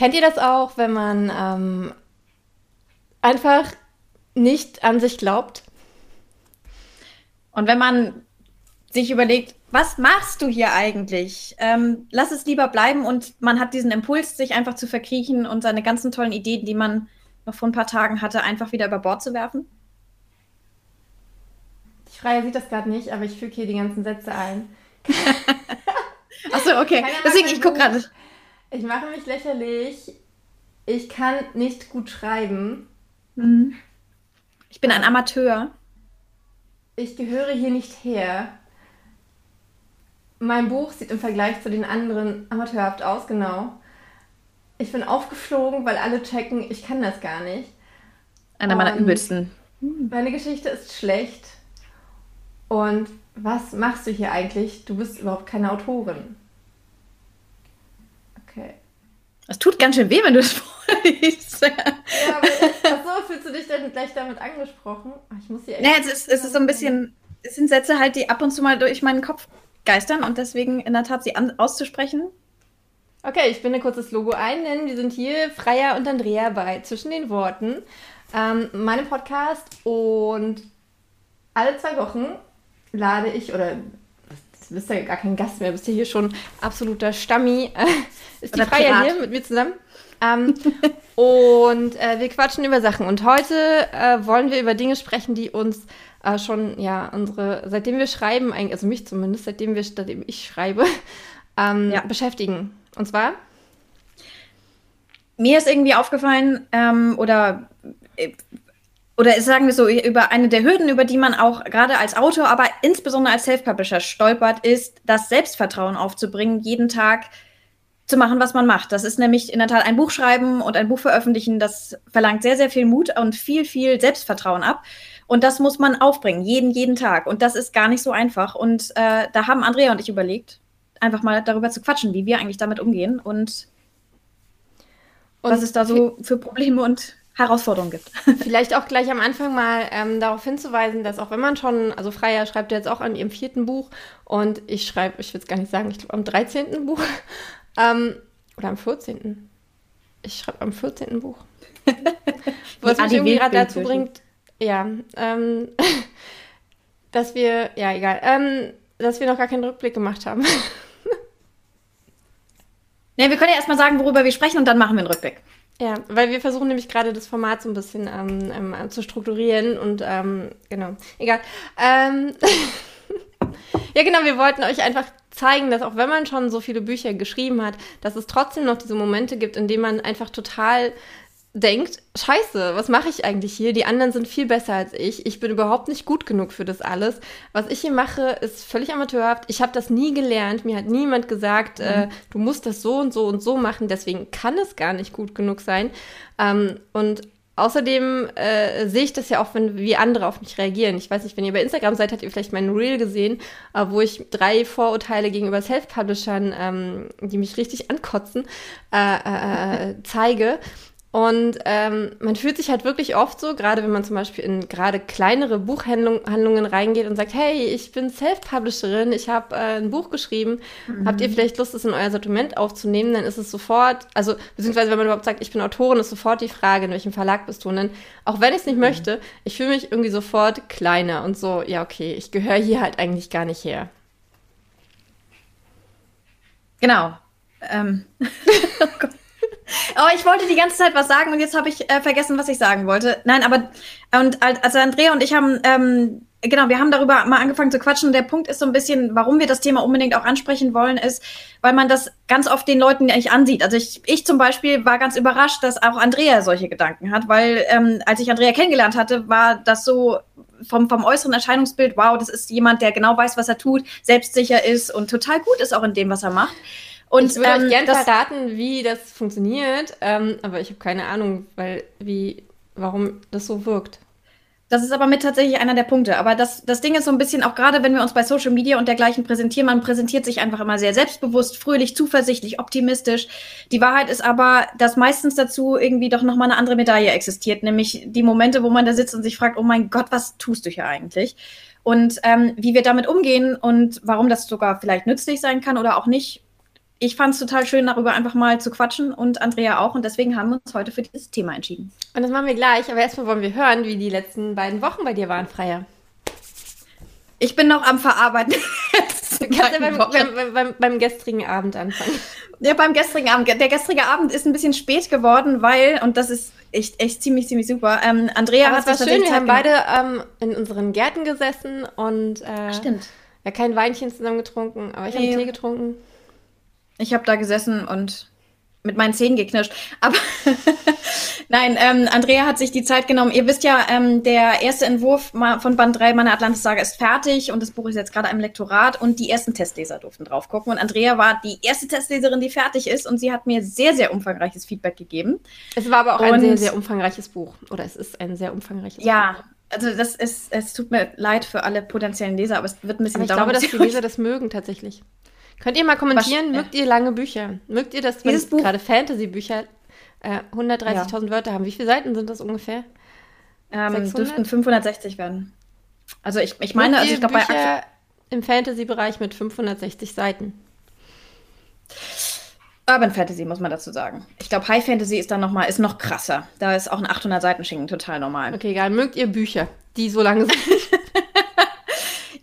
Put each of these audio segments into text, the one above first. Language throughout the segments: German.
Kennt ihr das auch, wenn man ähm, einfach nicht an sich glaubt? Und wenn man sich überlegt, was machst du hier eigentlich? Ähm, lass es lieber bleiben und man hat diesen Impuls, sich einfach zu verkriechen und seine ganzen tollen Ideen, die man noch vor ein paar Tagen hatte, einfach wieder über Bord zu werfen? Die Freie sieht das gerade nicht, aber ich füge hier die ganzen Sätze ein. Achso, okay. Deswegen, ich gucke gerade. Ich mache mich lächerlich. Ich kann nicht gut schreiben. Mhm. Ich bin ein Amateur. Ich gehöre hier nicht her. Mein Buch sieht im Vergleich zu den anderen amateurhaft aus, genau. Ich bin aufgeflogen, weil alle checken, ich kann das gar nicht. Einer meiner übelsten. Meine Geschichte ist schlecht. Und was machst du hier eigentlich? Du bist überhaupt keine Autorin. Okay. Es tut ganz schön weh, wenn du es vorliest. Ja, aber achso, fühlst du dich denn gleich damit angesprochen? Ich muss hier echt. Nee, es ist, es ist so ein bisschen, es sind Sätze halt, die ab und zu mal durch meinen Kopf geistern und deswegen in der Tat sie an, auszusprechen. Okay, ich binde kurz das Logo ein, denn wir sind hier Freier und Andrea bei Zwischen den Worten, ähm, meinem Podcast und alle zwei Wochen lade ich, oder du bist ja gar kein Gast mehr, bist ja hier schon absoluter Stammi, ist die Freier hier mit mir zusammen. Ähm, und äh, wir quatschen über Sachen. Und heute äh, wollen wir über Dinge sprechen, die uns äh, schon, ja, unsere, seitdem wir schreiben, also mich zumindest, seitdem wir, seitdem ich schreibe, ähm, ja. beschäftigen. Und zwar? Mir ist irgendwie aufgefallen, ähm, oder äh, oder sagen wir so, über eine der Hürden, über die man auch gerade als Autor, aber insbesondere als Self-Publisher stolpert, ist, das Selbstvertrauen aufzubringen, jeden Tag zu machen, was man macht. Das ist nämlich in der Tat ein Buch schreiben und ein Buch veröffentlichen, das verlangt sehr, sehr viel Mut und viel, viel Selbstvertrauen ab. Und das muss man aufbringen, jeden, jeden Tag. Und das ist gar nicht so einfach. Und äh, da haben Andrea und ich überlegt, einfach mal darüber zu quatschen, wie wir eigentlich damit umgehen und, und was es da so für Probleme und Herausforderungen gibt. Vielleicht auch gleich am Anfang mal ähm, darauf hinzuweisen, dass auch wenn man schon, also Freier schreibt jetzt auch an ihrem vierten Buch und ich schreibe, ich will es gar nicht sagen, ich glaube am 13. Buch ähm, oder am 14. Ich schreibe am 14. Buch. Was mich irgendwie gerade dazu bringt, ja, ähm, dass wir, ja, egal, ähm, dass wir noch gar keinen Rückblick gemacht haben. ne, wir können ja erstmal sagen, worüber wir sprechen und dann machen wir einen Rückblick. Ja, weil wir versuchen nämlich gerade das Format so ein bisschen ähm, ähm, zu strukturieren und ähm, genau, egal. Ähm, ja, genau, wir wollten euch einfach zeigen, dass auch wenn man schon so viele Bücher geschrieben hat, dass es trotzdem noch diese Momente gibt, in denen man einfach total denkt, scheiße, was mache ich eigentlich hier? Die anderen sind viel besser als ich. Ich bin überhaupt nicht gut genug für das alles. Was ich hier mache, ist völlig amateurhaft. Ich habe das nie gelernt. Mir hat niemand gesagt, mhm. äh, du musst das so und so und so machen. Deswegen kann es gar nicht gut genug sein. Ähm, und Außerdem äh, sehe ich das ja auch, wenn wie andere auf mich reagieren. Ich weiß nicht, wenn ihr bei Instagram seid, habt ihr vielleicht meinen Reel gesehen, äh, wo ich drei Vorurteile gegenüber Self-Publishern, ähm, die mich richtig ankotzen, äh, äh, äh zeige. Und ähm, man fühlt sich halt wirklich oft so, gerade wenn man zum Beispiel in gerade kleinere Buchhandlungen reingeht und sagt, hey, ich bin Self-Publisherin, ich habe äh, ein Buch geschrieben, mhm. habt ihr vielleicht Lust, es in euer Sortiment aufzunehmen? Dann ist es sofort, also beziehungsweise wenn man überhaupt sagt, ich bin Autorin, ist sofort die Frage, in welchem Verlag bist du? Und dann, auch wenn ich es nicht mhm. möchte, ich fühle mich irgendwie sofort kleiner und so, ja okay, ich gehöre hier halt eigentlich gar nicht her. Genau. Ähm. oh Gott. Oh, ich wollte die ganze Zeit was sagen und jetzt habe ich äh, vergessen, was ich sagen wollte. Nein, aber und also Andrea und ich haben ähm, genau, wir haben darüber mal angefangen zu quatschen. Der Punkt ist so ein bisschen, warum wir das Thema unbedingt auch ansprechen wollen, ist, weil man das ganz oft den Leuten nicht ansieht. Also ich, ich zum Beispiel war ganz überrascht, dass auch Andrea solche Gedanken hat, weil ähm, als ich Andrea kennengelernt hatte, war das so vom, vom äußeren Erscheinungsbild, wow, das ist jemand, der genau weiß, was er tut, selbstsicher ist und total gut ist auch in dem, was er macht. Und ich würde ähm, euch gerne verraten, wie das funktioniert, ähm, aber ich habe keine Ahnung, weil wie, warum das so wirkt. Das ist aber mit tatsächlich einer der Punkte. Aber das, das Ding ist so ein bisschen, auch gerade wenn wir uns bei Social Media und dergleichen präsentieren, man präsentiert sich einfach immer sehr selbstbewusst, fröhlich, zuversichtlich, optimistisch. Die Wahrheit ist aber, dass meistens dazu irgendwie doch nochmal eine andere Medaille existiert, nämlich die Momente, wo man da sitzt und sich fragt, oh mein Gott, was tust du hier eigentlich? Und ähm, wie wir damit umgehen und warum das sogar vielleicht nützlich sein kann oder auch nicht, ich fand es total schön, darüber einfach mal zu quatschen und Andrea auch. Und deswegen haben wir uns heute für dieses Thema entschieden. Und das machen wir gleich. Aber erstmal wollen wir hören, wie die letzten beiden Wochen bei dir waren, Freier. Ich bin noch am Verarbeiten. Du kannst ja beim, beim, beim, beim, gestrigen Abend anfangen. Ja, beim gestrigen Abend. Der gestrige Abend ist ein bisschen spät geworden, weil, und das ist echt, echt ziemlich, ziemlich super. Ähm, Andrea Aber hat es war schön, wir haben beide ähm, in unseren Gärten gesessen und äh, Stimmt. ja kein Weinchen zusammen getrunken, aber ich nee. habe Tee getrunken. Ich habe da gesessen und mit meinen Zähnen geknirscht. Aber nein, ähm, Andrea hat sich die Zeit genommen. Ihr wisst ja, ähm, der erste Entwurf von Band 3 meiner Atlantis-Saga ist fertig und das Buch ist jetzt gerade im Lektorat und die ersten Testleser durften drauf gucken. Und Andrea war die erste Testleserin, die fertig ist und sie hat mir sehr, sehr umfangreiches Feedback gegeben. Es war aber auch und, ein sehr, sehr umfangreiches Buch. Oder es ist ein sehr umfangreiches ja, Buch. Ja, also das ist, es tut mir leid für alle potenziellen Leser, aber es wird ein bisschen aber ich dauern. Ich glaube, dass die Leser das mögen tatsächlich. Könnt ihr mal kommentieren, Was, mögt ihr lange Bücher? Mögt ihr das, wenn gerade Fantasy-Bücher äh, 130.000 ja. Wörter haben? Wie viele Seiten sind das ungefähr? Ähm, dürften 560 werden. Also ich, ich meine, also ich glaube bei im Fantasy-Bereich mit 560 Seiten. Urban Fantasy muss man dazu sagen. Ich glaube, High Fantasy ist dann noch mal ist noch krasser. Da ist auch ein 800 Seiten Schinken total normal. Okay, egal. Mögt ihr Bücher, die so lange sind?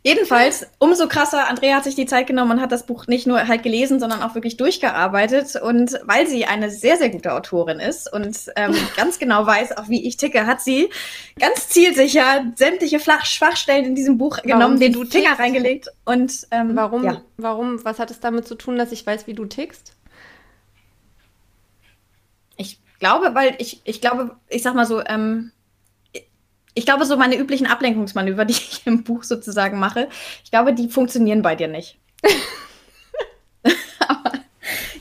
Jedenfalls, umso krasser, Andrea hat sich die Zeit genommen und hat das Buch nicht nur halt gelesen, sondern auch wirklich durchgearbeitet. Und weil sie eine sehr, sehr gute Autorin ist und ähm, ganz genau weiß, auch wie ich ticke, hat sie ganz zielsicher sämtliche Schwachstellen in diesem Buch warum, genommen, den du Finger tickst? reingelegt. Und ähm, warum, ja. warum, was hat es damit zu tun, dass ich weiß, wie du tickst? Ich glaube, weil ich, ich glaube, ich sag mal so, ähm, ich glaube, so meine üblichen Ablenkungsmanöver, die ich im Buch sozusagen mache, ich glaube, die funktionieren bei dir nicht. aber,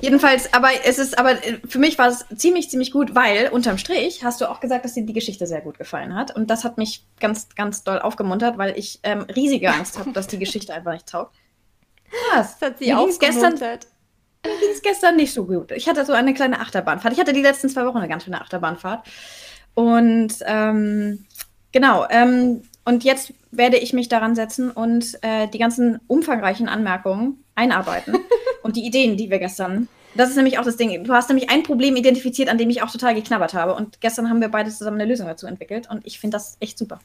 jedenfalls, aber es ist, aber äh, für mich war es ziemlich, ziemlich gut, weil unterm Strich hast du auch gesagt, dass dir die Geschichte sehr gut gefallen hat. Und das hat mich ganz, ganz doll aufgemuntert, weil ich ähm, riesige Angst habe, dass die Geschichte einfach nicht taugt. Was? Das hat sie auch gestern. Mir ging es gestern nicht so gut. Ich hatte so eine kleine Achterbahnfahrt. Ich hatte die letzten zwei Wochen eine ganz schöne Achterbahnfahrt. Und ähm, Genau. Ähm, und jetzt werde ich mich daran setzen und äh, die ganzen umfangreichen Anmerkungen einarbeiten und die Ideen, die wir gestern. Das ist nämlich auch das Ding. Du hast nämlich ein Problem identifiziert, an dem ich auch total geknabbert habe. Und gestern haben wir beide zusammen eine Lösung dazu entwickelt. Und ich finde das echt super.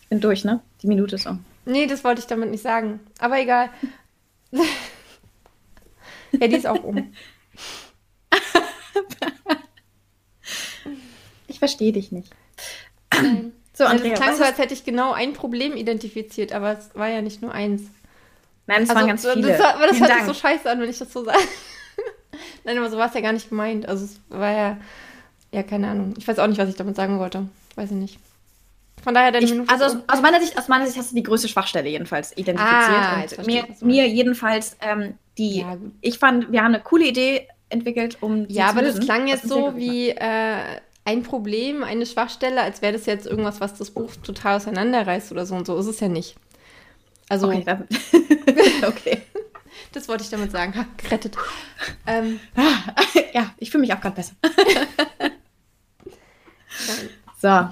Ich bin durch, ne? Die Minute ist um. Nee, das wollte ich damit nicht sagen. Aber egal. ja, die ist auch um. ich verstehe dich nicht. So, also Andrea, es klang so, als hätte ich genau ein Problem identifiziert, aber es war ja nicht nur eins. Nein, es also, waren ganz viele. Das, aber das hört sich so scheiße an, wenn ich das so sage. Nein, aber so war es ja gar nicht gemeint. Also es war ja, ja, keine Ahnung. Ich weiß auch nicht, was ich damit sagen wollte. Weiß ich nicht. Von daher deine ich, Minute. Also aus, aus, meiner Sicht, aus meiner Sicht hast du die größte Schwachstelle jedenfalls identifiziert. Ah, und mir, mir jedenfalls ähm, die, ja, ich fand, wir haben eine coole Idee entwickelt, um Ja, aber das klang jetzt so wie, äh, ein Problem, eine Schwachstelle, als wäre das jetzt irgendwas, was das Buch total auseinanderreißt oder so und so ist es ja nicht. Also. Okay. okay. Das wollte ich damit sagen. Ha, gerettet. Ähm, ja, ich fühle mich auch gerade besser. so.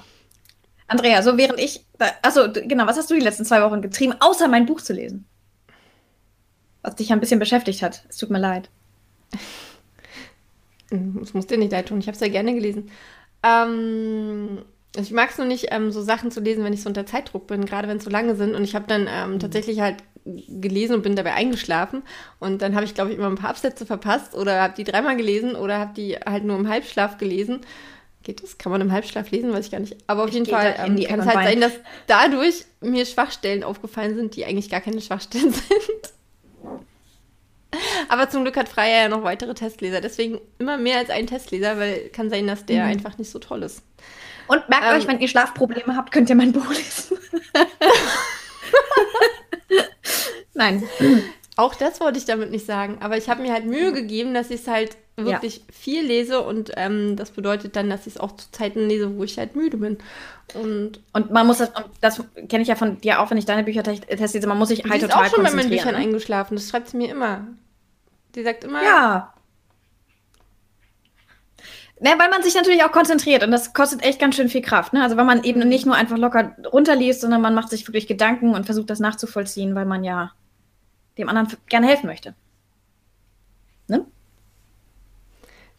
Andrea, so während ich. achso, genau, was hast du die letzten zwei Wochen getrieben, außer mein Buch zu lesen? Was dich ein bisschen beschäftigt hat. Es tut mir leid. Es muss dir nicht leid tun. Ich habe es ja gerne gelesen. Ähm, ich mag es nur nicht, ähm, so Sachen zu lesen, wenn ich so unter Zeitdruck bin, gerade wenn es so lange sind. Und ich habe dann ähm, mhm. tatsächlich halt gelesen und bin dabei eingeschlafen. Und dann habe ich, glaube ich, immer ein paar Absätze verpasst oder habe die dreimal gelesen oder habe die halt nur im Halbschlaf gelesen. Geht das? Kann man im Halbschlaf lesen? Weiß ich gar nicht. Aber auf jeden Fall ähm, kann es halt sein, dass dadurch mir Schwachstellen aufgefallen sind, die eigentlich gar keine Schwachstellen sind. Aber zum Glück hat Freier ja noch weitere Testleser. Deswegen immer mehr als ein Testleser, weil kann sein, dass der mhm. einfach nicht so toll ist. Und merkt ähm, euch, wenn ihr Schlafprobleme habt, könnt ihr mein Buch lesen. Nein. Auch das wollte ich damit nicht sagen. Aber ich habe mir halt Mühe gegeben, dass ich es halt wirklich ja. viel lese und ähm, das bedeutet dann, dass ich es auch zu Zeiten lese, wo ich halt müde bin. Und, und man muss das, und das kenne ich ja von dir auch, wenn ich deine Bücher teste, man muss sich halt total konzentrieren. Ich bin auch schon bei meinen Büchern ne? eingeschlafen, das schreibt sie mir immer. Die sagt immer. Ja. Ne, weil man sich natürlich auch konzentriert und das kostet echt ganz schön viel Kraft. Ne? Also weil man eben nicht nur einfach locker runterliest, sondern man macht sich wirklich Gedanken und versucht das nachzuvollziehen, weil man ja dem anderen gerne helfen möchte.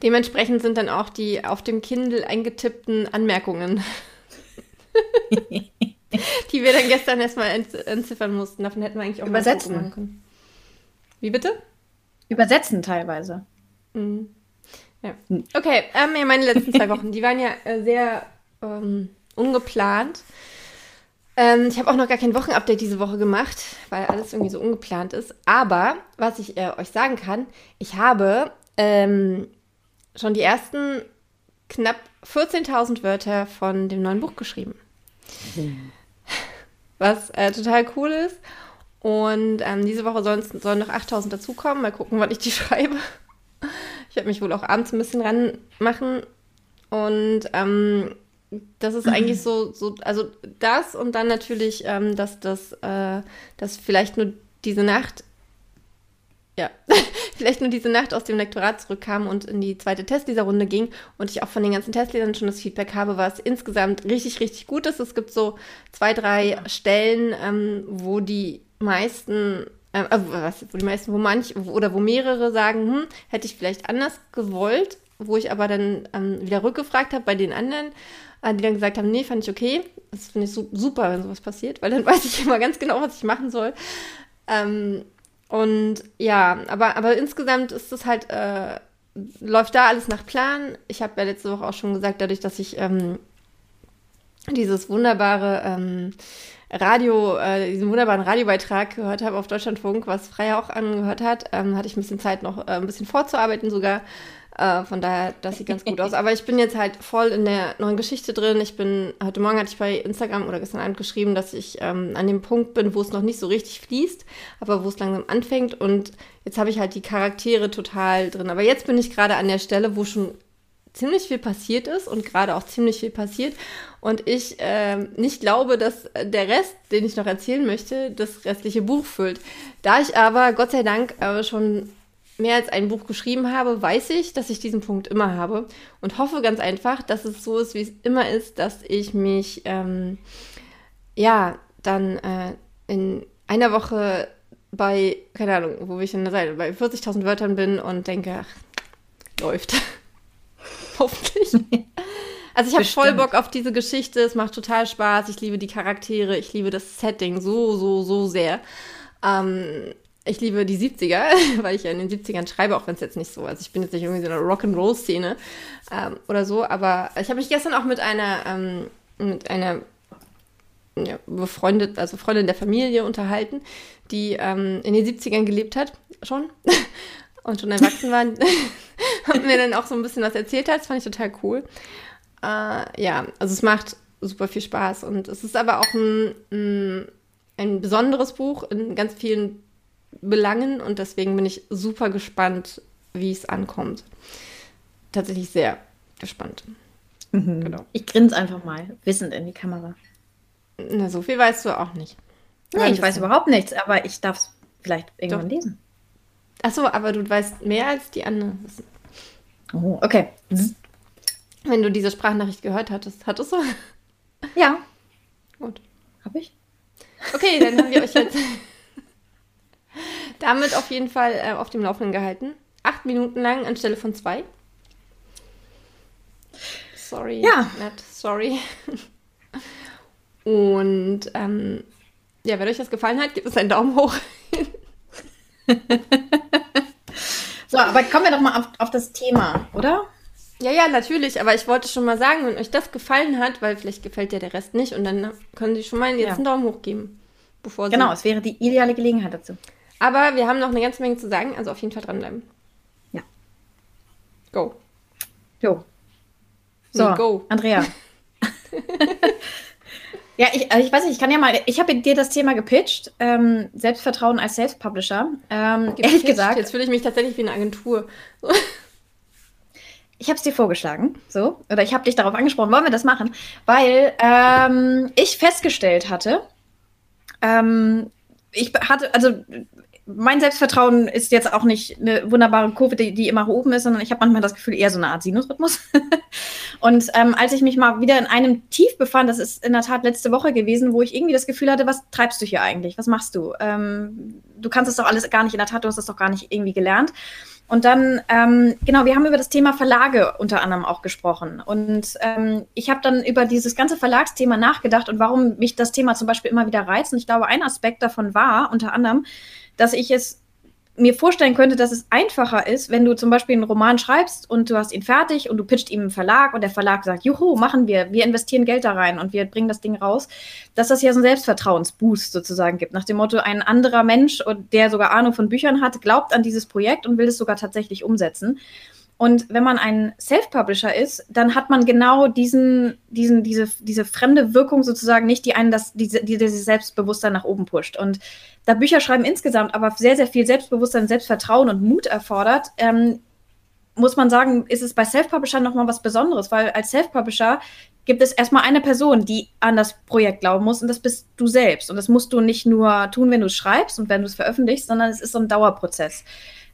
Dementsprechend sind dann auch die auf dem Kindle eingetippten Anmerkungen, die wir dann gestern erstmal entziffern mussten. Davon hätten wir eigentlich auch Übersetzen. Mal können. Wie bitte? Übersetzen teilweise. Mhm. Ja. Okay, ähm, meine letzten zwei Wochen, die waren ja äh, sehr ähm, ungeplant. Ähm, ich habe auch noch gar kein Wochenupdate diese Woche gemacht, weil alles irgendwie so ungeplant ist. Aber was ich äh, euch sagen kann, ich habe ähm, schon die ersten knapp 14.000 Wörter von dem neuen Buch geschrieben. Was äh, total cool ist. Und ähm, diese Woche sollen, sollen noch 8.000 dazukommen. Mal gucken, wann ich die schreibe. Ich werde mich wohl auch abends ein bisschen ranmachen. Und ähm, das ist eigentlich so, so, also das und dann natürlich, ähm, dass das, äh, dass vielleicht nur diese Nacht, ja, vielleicht nur diese Nacht aus dem Lektorat zurückkam und in die zweite Testleserrunde ging und ich auch von den ganzen Testlesern schon das Feedback habe, was insgesamt richtig, richtig gut ist. Es gibt so zwei, drei Stellen, ähm, wo die meisten äh, was, wo die meisten, wo manch oder wo mehrere sagen, hm, hätte ich vielleicht anders gewollt, wo ich aber dann ähm, wieder rückgefragt habe bei den anderen, äh, die dann gesagt haben, nee, fand ich okay. Das finde ich super, wenn sowas passiert, weil dann weiß ich immer ganz genau, was ich machen soll. Ähm, und ja, aber, aber insgesamt ist es halt, äh, läuft da alles nach Plan. Ich habe ja letzte Woche auch schon gesagt, dadurch, dass ich ähm, dieses wunderbare ähm, Radio, äh, diesen wunderbaren Radiobeitrag gehört habe auf Deutschlandfunk, was Freya auch angehört hat, ähm, hatte ich ein bisschen Zeit noch äh, ein bisschen vorzuarbeiten sogar. Äh, von daher, das sieht ganz gut aus. Aber ich bin jetzt halt voll in der neuen Geschichte drin. Ich bin, heute Morgen hatte ich bei Instagram oder gestern Abend geschrieben, dass ich ähm, an dem Punkt bin, wo es noch nicht so richtig fließt, aber wo es langsam anfängt. Und jetzt habe ich halt die Charaktere total drin. Aber jetzt bin ich gerade an der Stelle, wo schon ziemlich viel passiert ist und gerade auch ziemlich viel passiert und ich äh, nicht glaube, dass der Rest, den ich noch erzählen möchte, das restliche Buch füllt. Da ich aber Gott sei Dank äh, schon mehr als ein Buch geschrieben habe, weiß ich, dass ich diesen Punkt immer habe und hoffe ganz einfach, dass es so ist, wie es immer ist, dass ich mich ähm, ja dann äh, in einer Woche bei, keine Ahnung, wo ich in der Seite, bei 40.000 Wörtern bin und denke, ach, läuft. Hoffentlich. Also ich habe voll Bock auf diese Geschichte. Es macht total Spaß. Ich liebe die Charaktere. Ich liebe das Setting so, so, so sehr. Ähm, ich liebe die 70er, weil ich ja in den 70ern schreibe, auch wenn es jetzt nicht so, also ich bin jetzt nicht irgendwie so eine Rock'n'Roll-Szene ähm, oder so, aber ich habe mich gestern auch mit einer, ähm, mit einer ja, befreundet, also Freundin der Familie unterhalten, die ähm, in den 70ern gelebt hat, schon, und schon erwachsen war und mir dann auch so ein bisschen was erzählt hat. Das fand ich total cool. Äh, ja, also es macht super viel Spaß und es ist aber auch ein, ein besonderes Buch in ganz vielen Belangen und deswegen bin ich super gespannt, wie es ankommt. Tatsächlich sehr gespannt. Mhm. Genau. Ich grinse einfach mal, wissend in die Kamera. Na, so viel weißt du auch nicht. Nee, ich weiß überhaupt nichts, aber ich darf es vielleicht irgendwann Doch. lesen. Achso, aber du weißt mehr als die anderen wissen. Oh, okay. Wenn du diese Sprachnachricht gehört hattest, hattest du? Ja. Gut. Hab ich? Okay, dann haben wir euch jetzt damit auf jeden Fall äh, auf dem Laufenden gehalten. Acht Minuten lang anstelle von zwei. Sorry. Ja. Not sorry. Und ähm, ja, wenn euch das gefallen hat, gebt uns einen Daumen hoch. so, aber kommen wir doch mal auf, auf das Thema, oder? Ja, ja, natürlich, aber ich wollte schon mal sagen, wenn euch das gefallen hat, weil vielleicht gefällt dir der Rest nicht und dann können Sie schon mal jetzt ja. einen Daumen hoch geben. Bevor Sie genau, es wäre die ideale Gelegenheit dazu. Aber wir haben noch eine ganze Menge zu sagen, also auf jeden Fall dranbleiben. Ja. Go. Jo. So, nee, go. Andrea. Ja, ich, also ich weiß nicht, ich kann ja mal, ich habe dir das Thema gepitcht, ähm, Selbstvertrauen als Self-Publisher. Ähm, ehrlich gesagt. Jetzt fühle ich mich tatsächlich wie eine Agentur. ich habe es dir vorgeschlagen, so, oder ich habe dich darauf angesprochen, wollen wir das machen? Weil ähm, ich festgestellt hatte, ähm, ich hatte, also mein Selbstvertrauen ist jetzt auch nicht eine wunderbare Kurve, die, die immer oben ist, sondern ich habe manchmal das Gefühl, eher so eine Art Sinusrhythmus. und ähm, als ich mich mal wieder in einem Tief befand, das ist in der Tat letzte Woche gewesen, wo ich irgendwie das Gefühl hatte, was treibst du hier eigentlich? Was machst du? Ähm, du kannst es doch alles gar nicht in der Tat, du hast es doch gar nicht irgendwie gelernt. Und dann, ähm, genau, wir haben über das Thema Verlage unter anderem auch gesprochen. Und ähm, ich habe dann über dieses ganze Verlagsthema nachgedacht und warum mich das Thema zum Beispiel immer wieder reizt. Und ich glaube, ein Aspekt davon war unter anderem, dass ich es mir vorstellen könnte, dass es einfacher ist, wenn du zum Beispiel einen Roman schreibst und du hast ihn fertig und du pitcht ihm einen Verlag und der Verlag sagt, juhu, machen wir, wir investieren Geld da rein und wir bringen das Ding raus, dass das ja so einen Selbstvertrauensboost sozusagen gibt. Nach dem Motto, ein anderer Mensch, der sogar Ahnung von Büchern hat, glaubt an dieses Projekt und will es sogar tatsächlich umsetzen. Und wenn man ein Self-Publisher ist, dann hat man genau diesen, diesen, diese, diese fremde Wirkung sozusagen nicht, die einen das, diese, die dieses Selbstbewusstsein nach oben pusht. Und da Bücherschreiben insgesamt aber sehr, sehr viel Selbstbewusstsein, Selbstvertrauen und Mut erfordert, ähm, muss man sagen, ist es bei Self-Publisher nochmal was Besonderes, weil als Self-Publisher gibt es erstmal eine Person, die an das Projekt glauben muss und das bist du selbst. Und das musst du nicht nur tun, wenn du schreibst und wenn du es veröffentlichst, sondern es ist so ein Dauerprozess.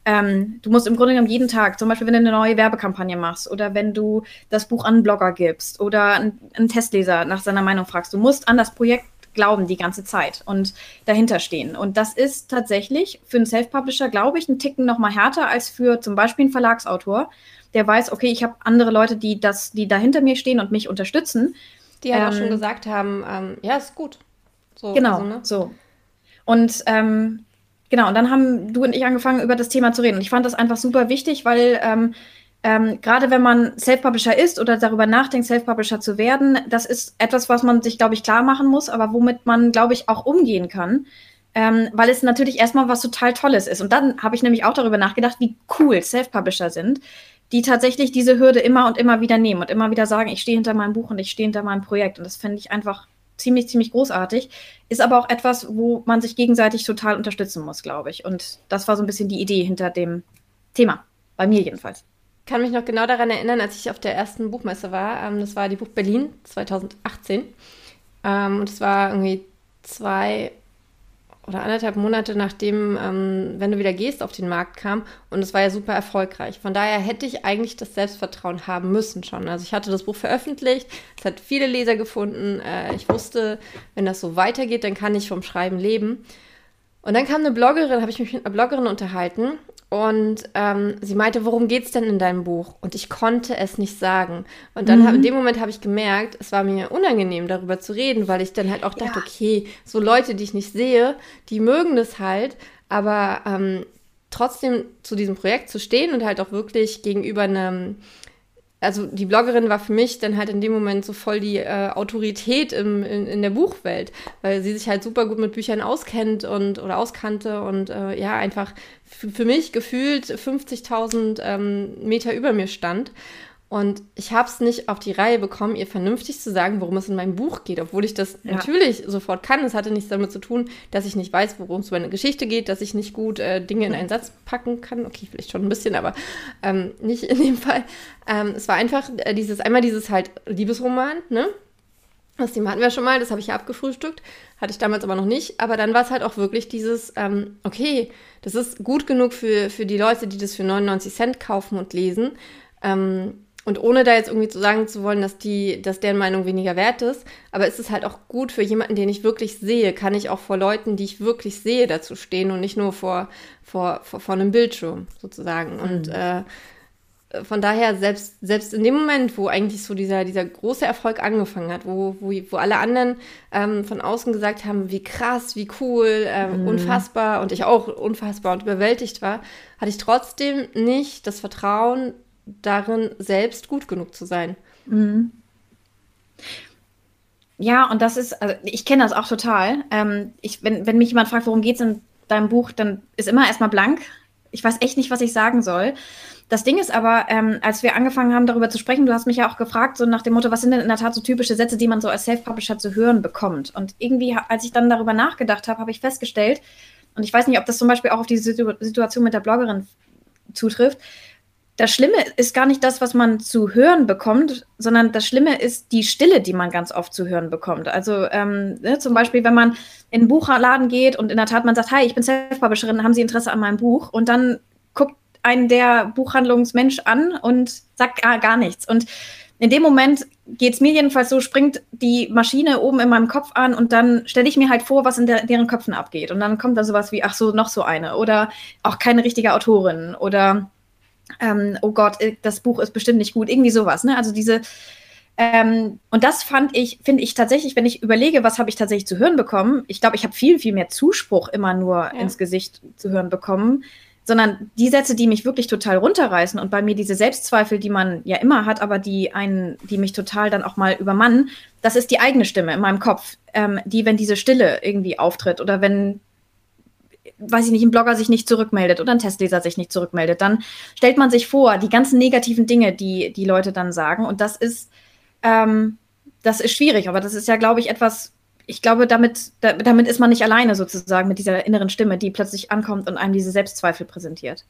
Ähm, du musst im Grunde genommen jeden Tag, zum Beispiel, wenn du eine neue Werbekampagne machst oder wenn du das Buch an einen Blogger gibst oder einen, Testleser nach seiner Meinung fragst, du musst an das Projekt glauben die ganze Zeit und dahinter stehen. Und das ist tatsächlich für einen Self-Publisher, glaube ich, einen Ticken noch mal härter als für zum Beispiel einen Verlagsautor, der weiß, okay, ich habe andere Leute, die das, die da hinter mir stehen und mich unterstützen. Die halt ähm, auch schon gesagt haben, ähm, ja, ist gut. So, genau, also, ne? so. Und ähm, Genau, und dann haben du und ich angefangen, über das Thema zu reden. Und ich fand das einfach super wichtig, weil ähm, ähm, gerade wenn man Self-Publisher ist oder darüber nachdenkt, Self-Publisher zu werden, das ist etwas, was man sich, glaube ich, klar machen muss, aber womit man, glaube ich, auch umgehen kann. Ähm, weil es natürlich erstmal was total Tolles ist. Und dann habe ich nämlich auch darüber nachgedacht, wie cool Self-Publisher sind, die tatsächlich diese Hürde immer und immer wieder nehmen und immer wieder sagen, ich stehe hinter meinem Buch und ich stehe hinter meinem Projekt. Und das finde ich einfach ziemlich, ziemlich großartig. Ist aber auch etwas, wo man sich gegenseitig total unterstützen muss, glaube ich. Und das war so ein bisschen die Idee hinter dem Thema. Bei mir jedenfalls. Ich kann mich noch genau daran erinnern, als ich auf der ersten Buchmesse war. Ähm, das war die Buch Berlin 2018. Ähm, und es war irgendwie zwei oder anderthalb Monate nachdem ähm, Wenn du wieder gehst auf den Markt kam und es war ja super erfolgreich. Von daher hätte ich eigentlich das Selbstvertrauen haben müssen schon. Also ich hatte das Buch veröffentlicht, es hat viele Leser gefunden. Äh, ich wusste, wenn das so weitergeht, dann kann ich vom Schreiben leben. Und dann kam eine Bloggerin, habe ich mich mit einer Bloggerin unterhalten und ähm, sie meinte, worum geht es denn in deinem Buch? Und ich konnte es nicht sagen. Und dann mhm. hab, in dem Moment habe ich gemerkt, es war mir unangenehm, darüber zu reden, weil ich dann halt auch dachte, ja. okay, so Leute, die ich nicht sehe, die mögen das halt, aber ähm, trotzdem zu diesem Projekt zu stehen und halt auch wirklich gegenüber einem also die Bloggerin war für mich dann halt in dem Moment so voll die äh, Autorität im, in, in, der Buchwelt, weil sie sich halt super gut mit Büchern auskennt und oder auskannte und äh, ja, einfach für mich gefühlt 50.000 ähm, Meter über mir stand. Und ich habe es nicht auf die Reihe bekommen, ihr vernünftig zu sagen, worum es in meinem Buch geht, obwohl ich das ja. natürlich sofort kann. Es hatte nichts damit zu tun, dass ich nicht weiß, worum es bei einer Geschichte geht, dass ich nicht gut äh, Dinge in einen Satz packen kann. Okay, vielleicht schon ein bisschen, aber ähm, nicht in dem Fall. Ähm, es war einfach äh, dieses, einmal dieses halt Liebesroman, ne? Das Thema hatten wir schon mal, das habe ich ja abgefrühstückt, hatte ich damals aber noch nicht. Aber dann war es halt auch wirklich dieses, ähm, okay, das ist gut genug für, für die Leute, die das für 99 Cent kaufen und lesen. Ähm, und ohne da jetzt irgendwie zu sagen zu wollen, dass die, dass deren Meinung weniger wert ist, aber ist es halt auch gut für jemanden, den ich wirklich sehe, kann ich auch vor Leuten, die ich wirklich sehe, dazu stehen und nicht nur vor, vor, vor, vor einem Bildschirm sozusagen. Mhm. Und äh, von daher, selbst, selbst in dem Moment, wo eigentlich so dieser, dieser große Erfolg angefangen hat, wo, wo, wo alle anderen ähm, von außen gesagt haben, wie krass, wie cool, äh, mhm. unfassbar und ich auch unfassbar und überwältigt war, hatte ich trotzdem nicht das Vertrauen, darin, selbst gut genug zu sein. Mhm. Ja, und das ist, also ich kenne das auch total. Ähm, ich, wenn, wenn mich jemand fragt, worum geht es in deinem Buch, dann ist immer erstmal blank. Ich weiß echt nicht, was ich sagen soll. Das Ding ist aber, ähm, als wir angefangen haben, darüber zu sprechen, du hast mich ja auch gefragt, so nach dem Motto, was sind denn in der Tat so typische Sätze, die man so als Self-Publisher zu hören bekommt? Und irgendwie, als ich dann darüber nachgedacht habe, habe ich festgestellt, und ich weiß nicht, ob das zum Beispiel auch auf die Situ Situation mit der Bloggerin zutrifft, das Schlimme ist gar nicht das, was man zu hören bekommt, sondern das Schlimme ist die Stille, die man ganz oft zu hören bekommt. Also ähm, ne, zum Beispiel, wenn man in einen Buchladen geht und in der Tat man sagt, hi, ich bin Self-Publisherin, haben Sie Interesse an meinem Buch? Und dann guckt einen der Buchhandlungsmensch an und sagt gar, gar nichts. Und in dem Moment geht es mir jedenfalls so, springt die Maschine oben in meinem Kopf an und dann stelle ich mir halt vor, was in der, deren Köpfen abgeht. Und dann kommt da sowas wie, ach so, noch so eine. Oder auch keine richtige Autorin. Oder, ähm, oh Gott, äh, das Buch ist bestimmt nicht gut. Irgendwie sowas. Ne? Also diese, ähm, und das fand ich, finde ich tatsächlich, wenn ich überlege, was habe ich tatsächlich zu hören bekommen, ich glaube, ich habe viel, viel mehr Zuspruch immer nur ja. ins Gesicht zu hören bekommen, sondern die Sätze, die mich wirklich total runterreißen und bei mir diese Selbstzweifel, die man ja immer hat, aber die einen, die mich total dann auch mal übermannen, das ist die eigene Stimme in meinem Kopf, ähm, die, wenn diese Stille irgendwie auftritt oder wenn weiß ich nicht, ein Blogger sich nicht zurückmeldet oder ein Testleser sich nicht zurückmeldet, dann stellt man sich vor, die ganzen negativen Dinge, die die Leute dann sagen. Und das ist ähm, das ist schwierig, aber das ist ja, glaube ich, etwas, ich glaube, damit, da, damit ist man nicht alleine sozusagen mit dieser inneren Stimme, die plötzlich ankommt und einem diese Selbstzweifel präsentiert.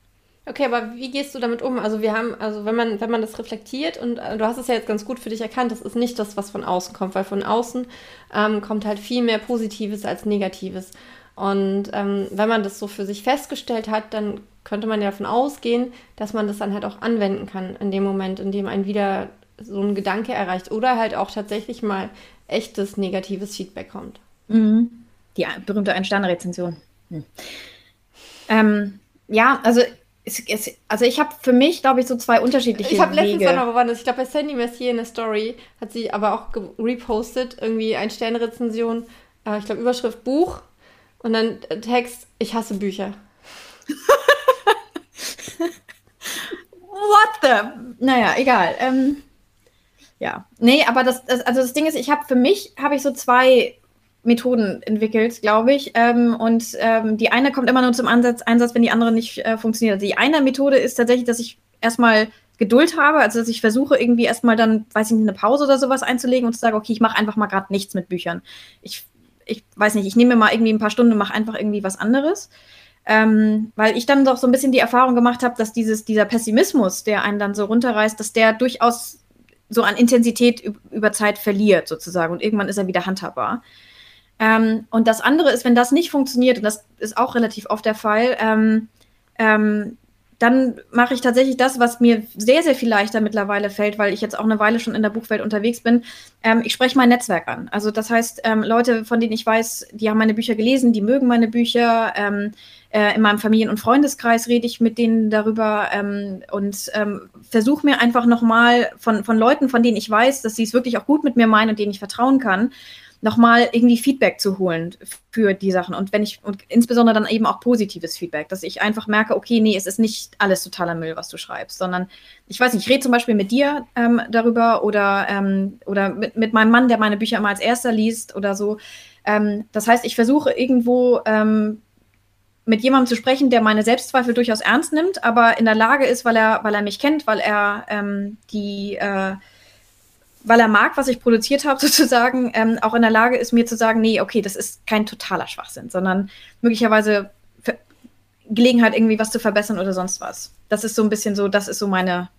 Okay, aber wie gehst du damit um? Also wir haben, also wenn man, wenn man das reflektiert und äh, du hast es ja jetzt ganz gut für dich erkannt, das ist nicht das, was von außen kommt, weil von außen ähm, kommt halt viel mehr Positives als Negatives. Und ähm, wenn man das so für sich festgestellt hat, dann könnte man ja davon ausgehen, dass man das dann halt auch anwenden kann in dem Moment, in dem ein wieder so ein Gedanke erreicht oder halt auch tatsächlich mal echtes negatives Feedback kommt. Mhm. Die berühmte Ein-Sterne-Rezension. Hm. Ähm, ja, also es, es, also ich habe für mich, glaube ich, so zwei unterschiedliche Ich habe letztens auch noch bewandert. Ich glaube, bei Sandy Messier in der Story hat sie aber auch repostet, irgendwie ein Sternrezension, äh, ich glaube Überschrift Buch und dann Text, ich hasse Bücher. What the? Naja, egal. Ähm, ja, nee, aber das, das, also das Ding ist, ich habe für mich habe ich so zwei Methoden entwickelt, glaube ich. Ähm, und ähm, die eine kommt immer nur zum Ansatz, Einsatz, wenn die andere nicht äh, funktioniert. Die eine Methode ist tatsächlich, dass ich erstmal Geduld habe, also dass ich versuche irgendwie erstmal dann, weiß ich nicht, eine Pause oder sowas einzulegen und zu sagen, okay, ich mache einfach mal gerade nichts mit Büchern. Ich, ich weiß nicht, ich nehme mir mal irgendwie ein paar Stunden und mache einfach irgendwie was anderes. Ähm, weil ich dann doch so ein bisschen die Erfahrung gemacht habe, dass dieses, dieser Pessimismus, der einen dann so runterreißt, dass der durchaus so an Intensität über Zeit verliert, sozusagen. Und irgendwann ist er wieder handhabbar. Ähm, und das andere ist, wenn das nicht funktioniert, und das ist auch relativ oft der Fall, ähm, ähm, dann mache ich tatsächlich das, was mir sehr, sehr viel leichter mittlerweile fällt, weil ich jetzt auch eine Weile schon in der Buchwelt unterwegs bin. Ähm, ich spreche mein Netzwerk an. Also das heißt, ähm, Leute, von denen ich weiß, die haben meine Bücher gelesen, die mögen meine Bücher. Ähm, äh, in meinem Familien- und Freundeskreis rede ich mit denen darüber ähm, und ähm, versuche mir einfach nochmal von, von Leuten, von denen ich weiß, dass sie es wirklich auch gut mit mir meinen und denen ich vertrauen kann, nochmal irgendwie Feedback zu holen für die Sachen. Und wenn ich, und insbesondere dann eben auch positives Feedback, dass ich einfach merke, okay, nee, es ist nicht alles totaler Müll, was du schreibst, sondern ich weiß nicht, ich rede zum Beispiel mit dir ähm, darüber oder, ähm, oder mit, mit meinem Mann, der meine Bücher immer als erster liest oder so. Ähm, das heißt, ich versuche irgendwo ähm, mit jemandem zu sprechen, der meine Selbstzweifel durchaus ernst nimmt, aber in der Lage ist, weil er, weil er mich kennt, weil er ähm, die, äh, weil er mag, was ich produziert habe, sozusagen, ähm, auch in der Lage ist, mir zu sagen, nee, okay, das ist kein totaler Schwachsinn, sondern möglicherweise Gelegenheit, irgendwie was zu verbessern oder sonst was. Das ist so ein bisschen so, das ist so meine,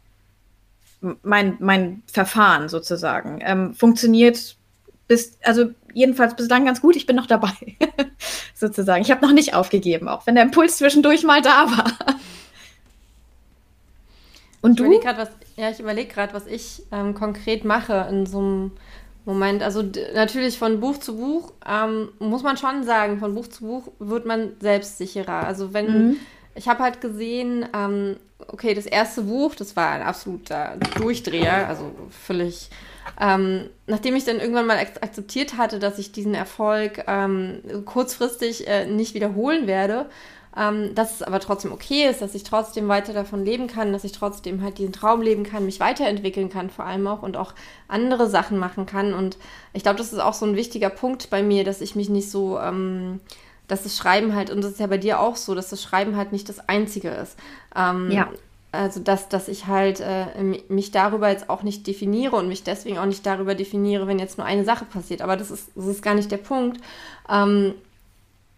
mein, mein Verfahren sozusagen. Ähm, funktioniert bis, also jedenfalls bislang ganz gut. Ich bin noch dabei, sozusagen. Ich habe noch nicht aufgegeben, auch wenn der Impuls zwischendurch mal da war. Und ich du? Überleg was, ja, ich überlege gerade, was ich ähm, konkret mache in so einem Moment. Also natürlich von Buch zu Buch ähm, muss man schon sagen, von Buch zu Buch wird man selbstsicherer. Also wenn, mhm. ich habe halt gesehen, ähm, okay, das erste Buch, das war ein absoluter Durchdreher, also völlig ähm, nachdem ich dann irgendwann mal ak akzeptiert hatte, dass ich diesen Erfolg ähm, kurzfristig äh, nicht wiederholen werde, ähm, dass es aber trotzdem okay ist, dass ich trotzdem weiter davon leben kann, dass ich trotzdem halt diesen Traum leben kann, mich weiterentwickeln kann vor allem auch und auch andere Sachen machen kann. Und ich glaube, das ist auch so ein wichtiger Punkt bei mir, dass ich mich nicht so ähm, dass das Schreiben halt, und das ist ja bei dir auch so, dass das Schreiben halt nicht das Einzige ist. Ähm, ja. Also, dass, dass ich halt äh, mich darüber jetzt auch nicht definiere und mich deswegen auch nicht darüber definiere, wenn jetzt nur eine Sache passiert. Aber das ist, das ist gar nicht der Punkt. Ähm,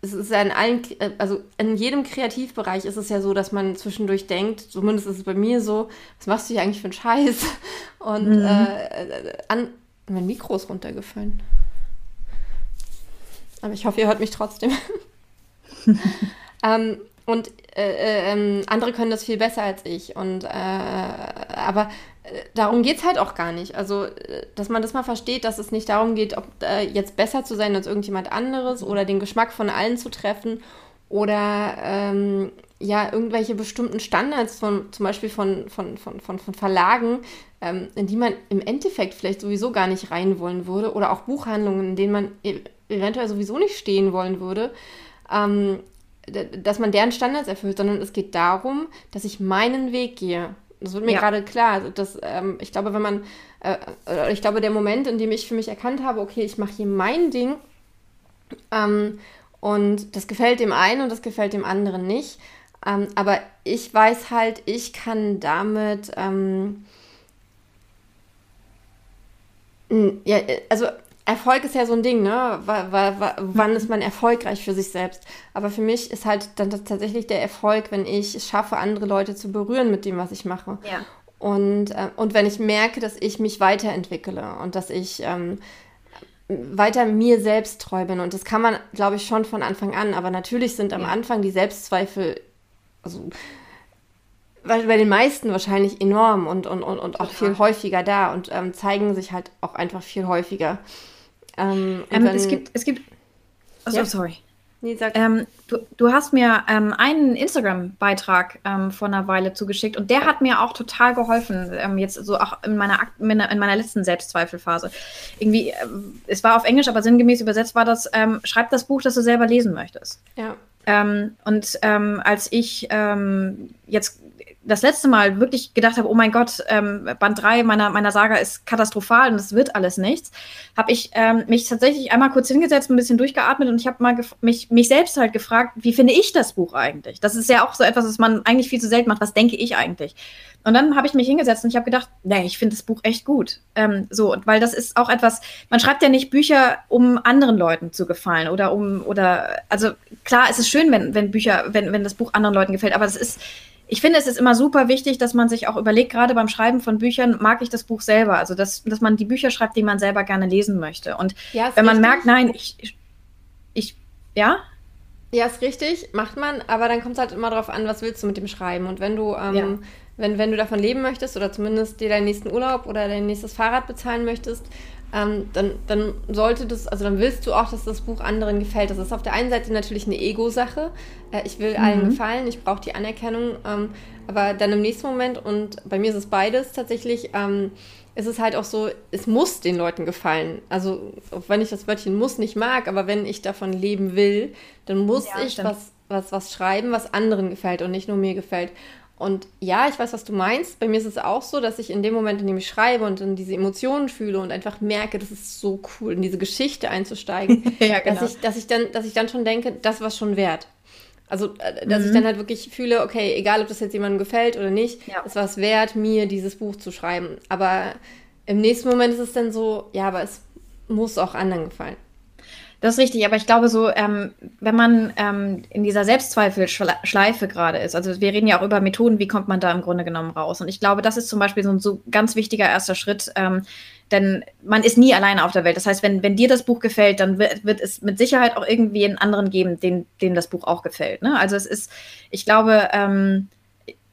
es ist ja in allen, äh, also in jedem Kreativbereich ist es ja so, dass man zwischendurch denkt, zumindest ist es bei mir so, was machst du hier eigentlich für einen Scheiß? Und mhm. äh, an, mein Mikro ist runtergefallen. Aber ich hoffe, ihr hört mich trotzdem. ähm, und äh, äh, ähm, andere können das viel besser als ich. Und äh, aber äh, darum geht es halt auch gar nicht. Also, äh, dass man das mal versteht, dass es nicht darum geht, ob äh, jetzt besser zu sein als irgendjemand anderes oder den Geschmack von allen zu treffen oder ähm, ja, irgendwelche bestimmten Standards von zum Beispiel von, von, von, von, von Verlagen, ähm, in die man im Endeffekt vielleicht sowieso gar nicht rein wollen würde, oder auch Buchhandlungen, in denen man e eventuell sowieso nicht stehen wollen würde. Ähm, dass man deren Standards erfüllt, sondern es geht darum, dass ich meinen Weg gehe. Das wird mir ja. gerade klar. Also dass, ähm, ich glaube, wenn man, äh, ich glaube, der Moment, in dem ich für mich erkannt habe, okay, ich mache hier mein Ding ähm, und das gefällt dem einen und das gefällt dem anderen nicht. Ähm, aber ich weiß halt, ich kann damit, ähm, ja, also Erfolg ist ja so ein Ding, ne? W wann ist man erfolgreich für sich selbst? Aber für mich ist halt dann tatsächlich der Erfolg, wenn ich es schaffe, andere Leute zu berühren mit dem, was ich mache. Ja. Und, äh, und wenn ich merke, dass ich mich weiterentwickle und dass ich ähm, weiter mir selbst treu bin. Und das kann man, glaube ich, schon von Anfang an. Aber natürlich sind am ja. Anfang die Selbstzweifel, also bei, bei den meisten wahrscheinlich enorm und, und, und, und auch viel häufiger da und ähm, zeigen sich halt auch einfach viel häufiger. Ähm, ähm, wenn, es gibt, es gibt. Also, ja. sorry. Nee, ähm, du, du hast mir ähm, einen Instagram-Beitrag ähm, vor einer Weile zugeschickt und der hat mir auch total geholfen, ähm, jetzt so auch in meiner, in meiner letzten Selbstzweifelphase. Irgendwie, äh, es war auf Englisch, aber sinngemäß übersetzt war das, ähm, schreib das Buch, das du selber lesen möchtest. Ja. Ähm, und als ich jetzt das letzte Mal wirklich gedacht habe, oh mein Gott, ähm, Band 3 meiner, meiner Saga ist katastrophal und es wird alles nichts, habe ich ähm, mich tatsächlich einmal kurz hingesetzt, ein bisschen durchgeatmet und ich habe mal mich, mich selbst halt gefragt, wie finde ich das Buch eigentlich? Das ist ja auch so etwas, was man eigentlich viel zu selten macht. Was denke ich eigentlich? Und dann habe ich mich hingesetzt und ich habe gedacht, nee, ich finde das Buch echt gut. Ähm, so, weil das ist auch etwas, man schreibt ja nicht Bücher, um anderen Leuten zu gefallen oder um, oder, also klar, es ist schön, wenn, wenn Bücher, wenn, wenn das Buch anderen Leuten gefällt, aber es ist, ich finde, es ist immer super wichtig, dass man sich auch überlegt, gerade beim Schreiben von Büchern, mag ich das Buch selber? Also, dass, dass man die Bücher schreibt, die man selber gerne lesen möchte. Und ja, wenn man richtig. merkt, nein, ich, ich, ich, ja? Ja, ist richtig, macht man, aber dann kommt es halt immer darauf an, was willst du mit dem Schreiben. Und wenn du, ähm, ja. wenn, wenn du davon leben möchtest oder zumindest dir deinen nächsten Urlaub oder dein nächstes Fahrrad bezahlen möchtest, ähm, dann, dann sollte das, also dann willst du auch, dass das Buch anderen gefällt. Das ist auf der einen Seite natürlich eine Ego-Sache. Äh, ich will mhm. allen gefallen, ich brauche die Anerkennung. Ähm, aber dann im nächsten Moment, und bei mir ist es beides tatsächlich, ähm, ist es halt auch so, es muss den Leuten gefallen. Also, auch wenn ich das Wörtchen muss nicht mag, aber wenn ich davon leben will, dann muss ja, ich was, was, was schreiben, was anderen gefällt und nicht nur mir gefällt. Und ja, ich weiß, was du meinst. Bei mir ist es auch so, dass ich in dem Moment, in dem ich schreibe und in diese Emotionen fühle und einfach merke, das ist so cool, in diese Geschichte einzusteigen, ja, genau. dass, ich, dass, ich dann, dass ich dann schon denke, das war schon wert. Also, äh, dass mhm. ich dann halt wirklich fühle, okay, egal ob das jetzt jemandem gefällt oder nicht, ja. es war es wert, mir dieses Buch zu schreiben. Aber im nächsten Moment ist es dann so, ja, aber es muss auch anderen gefallen. Das ist richtig, aber ich glaube so, ähm, wenn man ähm, in dieser Selbstzweifelschleife gerade ist, also wir reden ja auch über Methoden, wie kommt man da im Grunde genommen raus? Und ich glaube, das ist zum Beispiel so ein so ganz wichtiger erster Schritt, ähm, denn man ist nie alleine auf der Welt. Das heißt, wenn, wenn dir das Buch gefällt, dann wird, wird es mit Sicherheit auch irgendwie einen anderen geben, den, dem das Buch auch gefällt. Ne? Also es ist, ich glaube, ähm,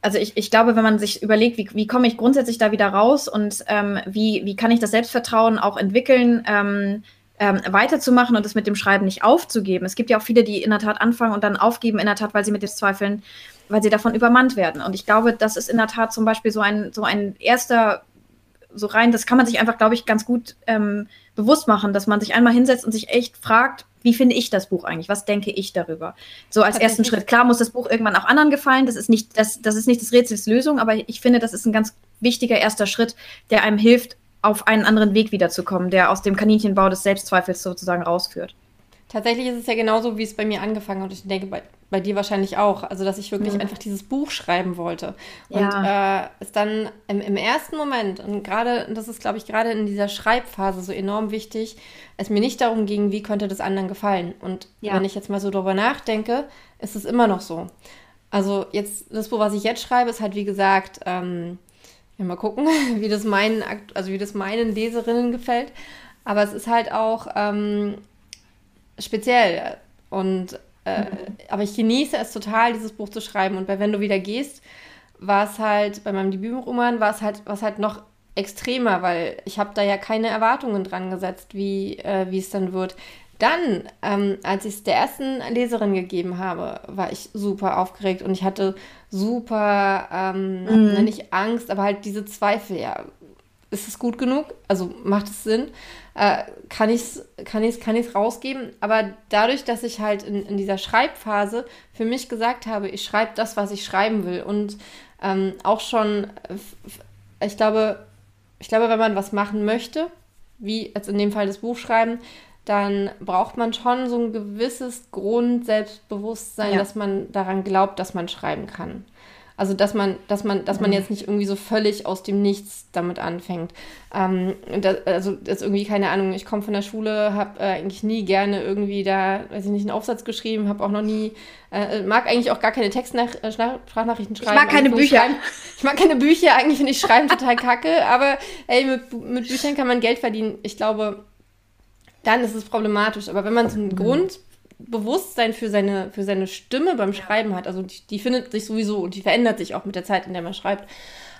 also ich, ich glaube, wenn man sich überlegt, wie, wie komme ich grundsätzlich da wieder raus und ähm, wie, wie kann ich das Selbstvertrauen auch entwickeln, ähm, weiterzumachen und es mit dem Schreiben nicht aufzugeben. Es gibt ja auch viele, die in der Tat anfangen und dann aufgeben, in der Tat, weil sie mit den Zweifeln, weil sie davon übermannt werden. Und ich glaube, das ist in der Tat zum Beispiel so ein, so ein erster, so rein, das kann man sich einfach, glaube ich, ganz gut ähm, bewusst machen, dass man sich einmal hinsetzt und sich echt fragt, wie finde ich das Buch eigentlich? Was denke ich darüber? So als ersten Schritt. Klar muss das Buch irgendwann auch anderen gefallen. Das ist nicht das, das ist nicht das Rätsels Lösung, aber ich finde, das ist ein ganz wichtiger erster Schritt, der einem hilft, auf einen anderen Weg wiederzukommen, der aus dem Kaninchenbau des Selbstzweifels sozusagen rausführt. Tatsächlich ist es ja genauso, wie es bei mir angefangen hat. Und ich denke, bei, bei dir wahrscheinlich auch. Also, dass ich wirklich mhm. einfach dieses Buch schreiben wollte. Und ja. äh, es dann im, im, ersten Moment, und gerade, das ist, glaube ich, gerade in dieser Schreibphase so enorm wichtig, es mir nicht darum ging, wie könnte das anderen gefallen. Und ja. wenn ich jetzt mal so drüber nachdenke, ist es immer noch so. Also, jetzt, das Buch, was ich jetzt schreibe, ist halt, wie gesagt, ähm, ja, mal gucken, wie das meinen, also wie das meinen Leserinnen gefällt. Aber es ist halt auch ähm, speziell. Und äh, mhm. aber ich genieße es total, dieses Buch zu schreiben. Und bei Wenn du wieder gehst, war es halt, bei meinem Debütroman war es halt, war es halt noch extremer, weil ich habe da ja keine Erwartungen dran gesetzt, wie, äh, wie es dann wird. Dann, ähm, als ich es der ersten Leserin gegeben habe, war ich super aufgeregt und ich hatte super, ähm, mhm. nicht Angst, aber halt diese Zweifel, ja, ist es gut genug? Also macht es Sinn? Äh, kann ich es kann ich's, kann ich's rausgeben? Aber dadurch, dass ich halt in, in dieser Schreibphase für mich gesagt habe, ich schreibe das, was ich schreiben will und ähm, auch schon, ich glaube, ich glaube, wenn man was machen möchte, wie jetzt in dem Fall das Buch schreiben, dann braucht man schon so ein gewisses Grund-Selbstbewusstsein, ja. dass man daran glaubt, dass man schreiben kann. Also dass man, dass man, dass man mhm. jetzt nicht irgendwie so völlig aus dem Nichts damit anfängt. Ähm, das, also das ist irgendwie keine Ahnung. Ich komme von der Schule, habe äh, eigentlich nie gerne irgendwie da, weiß ich nicht, einen Aufsatz geschrieben, habe auch noch nie, äh, mag eigentlich auch gar keine Textsprachnachrichten äh, schreiben. Ich mag keine Bücher. Schreiben, ich mag keine Bücher. Eigentlich finde ich Schreiben total kacke. Aber ey, mit, mit Büchern kann man Geld verdienen. Ich glaube, dann ist es problematisch. Aber wenn man so einen mhm. Grund Bewusstsein für seine, für seine Stimme beim Schreiben hat. Also die, die, findet sich sowieso und die verändert sich auch mit der Zeit, in der man schreibt.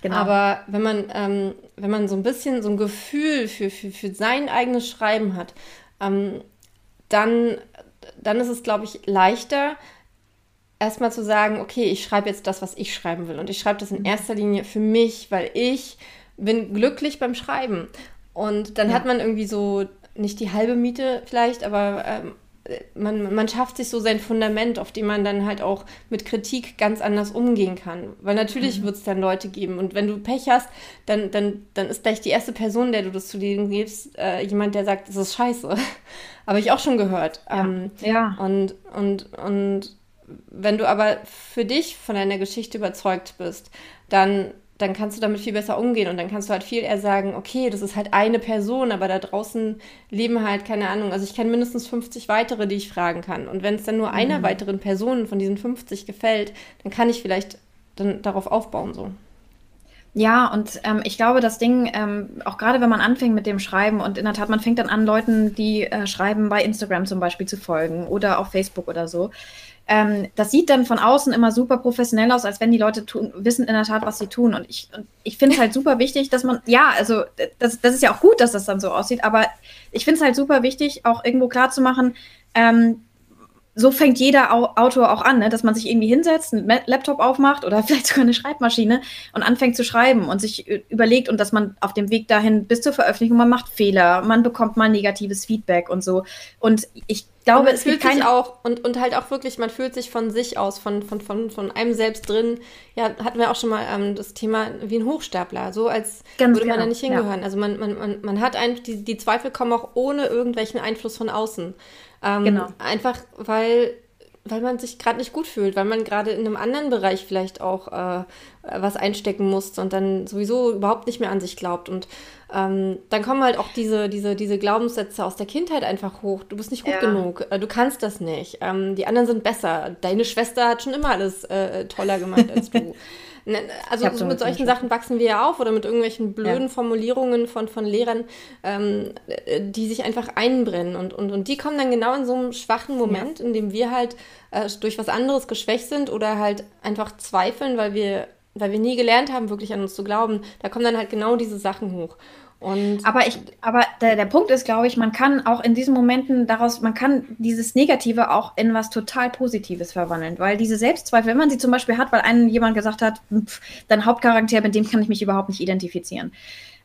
Genau. Aber wenn man, ähm, wenn man so ein bisschen so ein Gefühl für, für, für sein eigenes Schreiben hat, ähm, dann, dann ist es, glaube ich, leichter, erstmal zu sagen, okay, ich schreibe jetzt das, was ich schreiben will. Und ich schreibe das in mhm. erster Linie für mich, weil ich bin glücklich beim Schreiben. Und dann ja. hat man irgendwie so nicht die halbe Miete vielleicht, aber ähm, man, man schafft sich so sein Fundament, auf dem man dann halt auch mit Kritik ganz anders umgehen kann. Weil natürlich mhm. wird es dann Leute geben. Und wenn du Pech hast, dann, dann, dann ist gleich die erste Person, der du das zu denen gibst, äh, jemand, der sagt, das ist scheiße. Habe ich auch schon gehört. Ja. Ähm, ja. Und, und, und wenn du aber für dich von deiner Geschichte überzeugt bist, dann dann kannst du damit viel besser umgehen und dann kannst du halt viel eher sagen, okay, das ist halt eine Person, aber da draußen leben halt, keine Ahnung, also ich kenne mindestens 50 weitere, die ich fragen kann. Und wenn es dann nur mhm. einer weiteren Person von diesen 50 gefällt, dann kann ich vielleicht dann darauf aufbauen so. Ja, und ähm, ich glaube, das Ding, ähm, auch gerade wenn man anfängt mit dem Schreiben und in der Tat, man fängt dann an, Leuten, die äh, schreiben, bei Instagram zum Beispiel zu folgen oder auf Facebook oder so, ähm, das sieht dann von außen immer super professionell aus, als wenn die Leute tun, wissen in der Tat, was sie tun. Und ich, ich finde es halt super wichtig, dass man, ja, also das, das ist ja auch gut, dass das dann so aussieht, aber ich finde es halt super wichtig, auch irgendwo klarzumachen, ähm, so fängt jeder Autor auch an, ne? dass man sich irgendwie hinsetzt, einen Laptop aufmacht oder vielleicht sogar eine Schreibmaschine und anfängt zu schreiben und sich überlegt und dass man auf dem Weg dahin bis zur Veröffentlichung, man macht Fehler, man bekommt mal negatives Feedback und so. Und ich glaube, es fühlt sich auch und, und halt auch wirklich, man fühlt sich von sich aus, von, von, von, von einem selbst drin. Ja, hatten wir auch schon mal ähm, das Thema wie ein Hochstapler, so als Ganz würde man genau. da nicht hingehören. Ja. Also man, man, man, man hat eigentlich, die, die Zweifel kommen auch ohne irgendwelchen Einfluss von außen. Ähm, genau. Einfach weil, weil man sich gerade nicht gut fühlt, weil man gerade in einem anderen Bereich vielleicht auch äh, was einstecken muss und dann sowieso überhaupt nicht mehr an sich glaubt. Und ähm, dann kommen halt auch diese, diese, diese Glaubenssätze aus der Kindheit einfach hoch. Du bist nicht gut ja. genug, äh, du kannst das nicht, ähm, die anderen sind besser, deine Schwester hat schon immer alles äh, toller gemacht als du. Ne, also so mit solchen Sachen wachsen wir ja auf oder mit irgendwelchen blöden ja. Formulierungen von, von Lehrern, ähm, die sich einfach einbrennen. Und, und, und die kommen dann genau in so einem schwachen Moment, ja. in dem wir halt äh, durch was anderes geschwächt sind oder halt einfach zweifeln, weil wir, weil wir nie gelernt haben, wirklich an uns zu glauben. Da kommen dann halt genau diese Sachen hoch. Und aber ich, aber der, der Punkt ist, glaube ich, man kann auch in diesen Momenten daraus, man kann dieses Negative auch in was total Positives verwandeln, weil diese Selbstzweifel, wenn man sie zum Beispiel hat, weil einem jemand gesagt hat, pff, dein Hauptcharakter, mit dem kann ich mich überhaupt nicht identifizieren.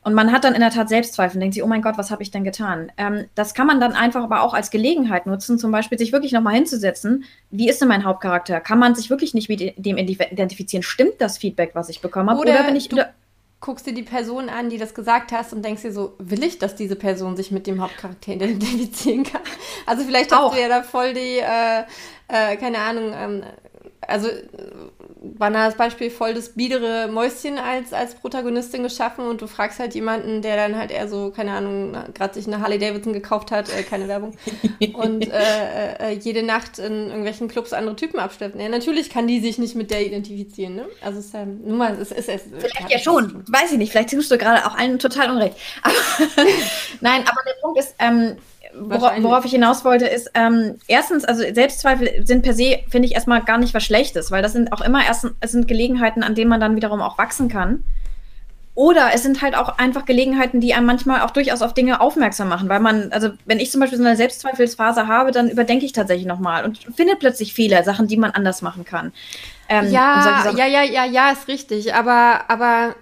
Und man hat dann in der Tat Selbstzweifel und denkt sich, oh mein Gott, was habe ich denn getan? Ähm, das kann man dann einfach aber auch als Gelegenheit nutzen, zum Beispiel sich wirklich nochmal hinzusetzen. Wie ist denn mein Hauptcharakter? Kann man sich wirklich nicht mit dem identifizieren? Stimmt das Feedback, was ich bekommen habe? Oder, Oder bin ich. Du, guckst dir die Person an, die das gesagt hast und denkst dir so, will ich, dass diese Person sich mit dem Hauptcharakter identifizieren kann? Also vielleicht hast Auch. du ja da voll die, äh, äh, keine Ahnung, ähm, also banales Beispiel, voll das biedere Mäuschen als, als Protagonistin geschaffen und du fragst halt jemanden, der dann halt eher so, keine Ahnung, gerade sich eine Harley Davidson gekauft hat, äh, keine Werbung, und äh, äh, jede Nacht in irgendwelchen Clubs andere Typen abschleppt. Ja, natürlich kann die sich nicht mit der identifizieren, ne? Also es ist ja, nur mal, es ist, es Vielleicht ja schon, weiß ich nicht, vielleicht tust du gerade auch allen total unrecht. Aber Nein, aber der Punkt ist, ähm, wora, worauf ich hinaus wollte, ist, ähm, erstens, also Selbstzweifel sind per se, finde ich, erstmal gar nicht was Schlechtes, weil das sind auch immer erst, es sind Gelegenheiten, an denen man dann wiederum auch wachsen kann. Oder es sind halt auch einfach Gelegenheiten, die einem manchmal auch durchaus auf Dinge aufmerksam machen, weil man, also wenn ich zum Beispiel so eine Selbstzweifelsphase habe, dann überdenke ich tatsächlich nochmal und finde plötzlich Fehler, Sachen, die man anders machen kann. Ähm, ja, ja, ja, ja, ja, ist richtig, aber, aber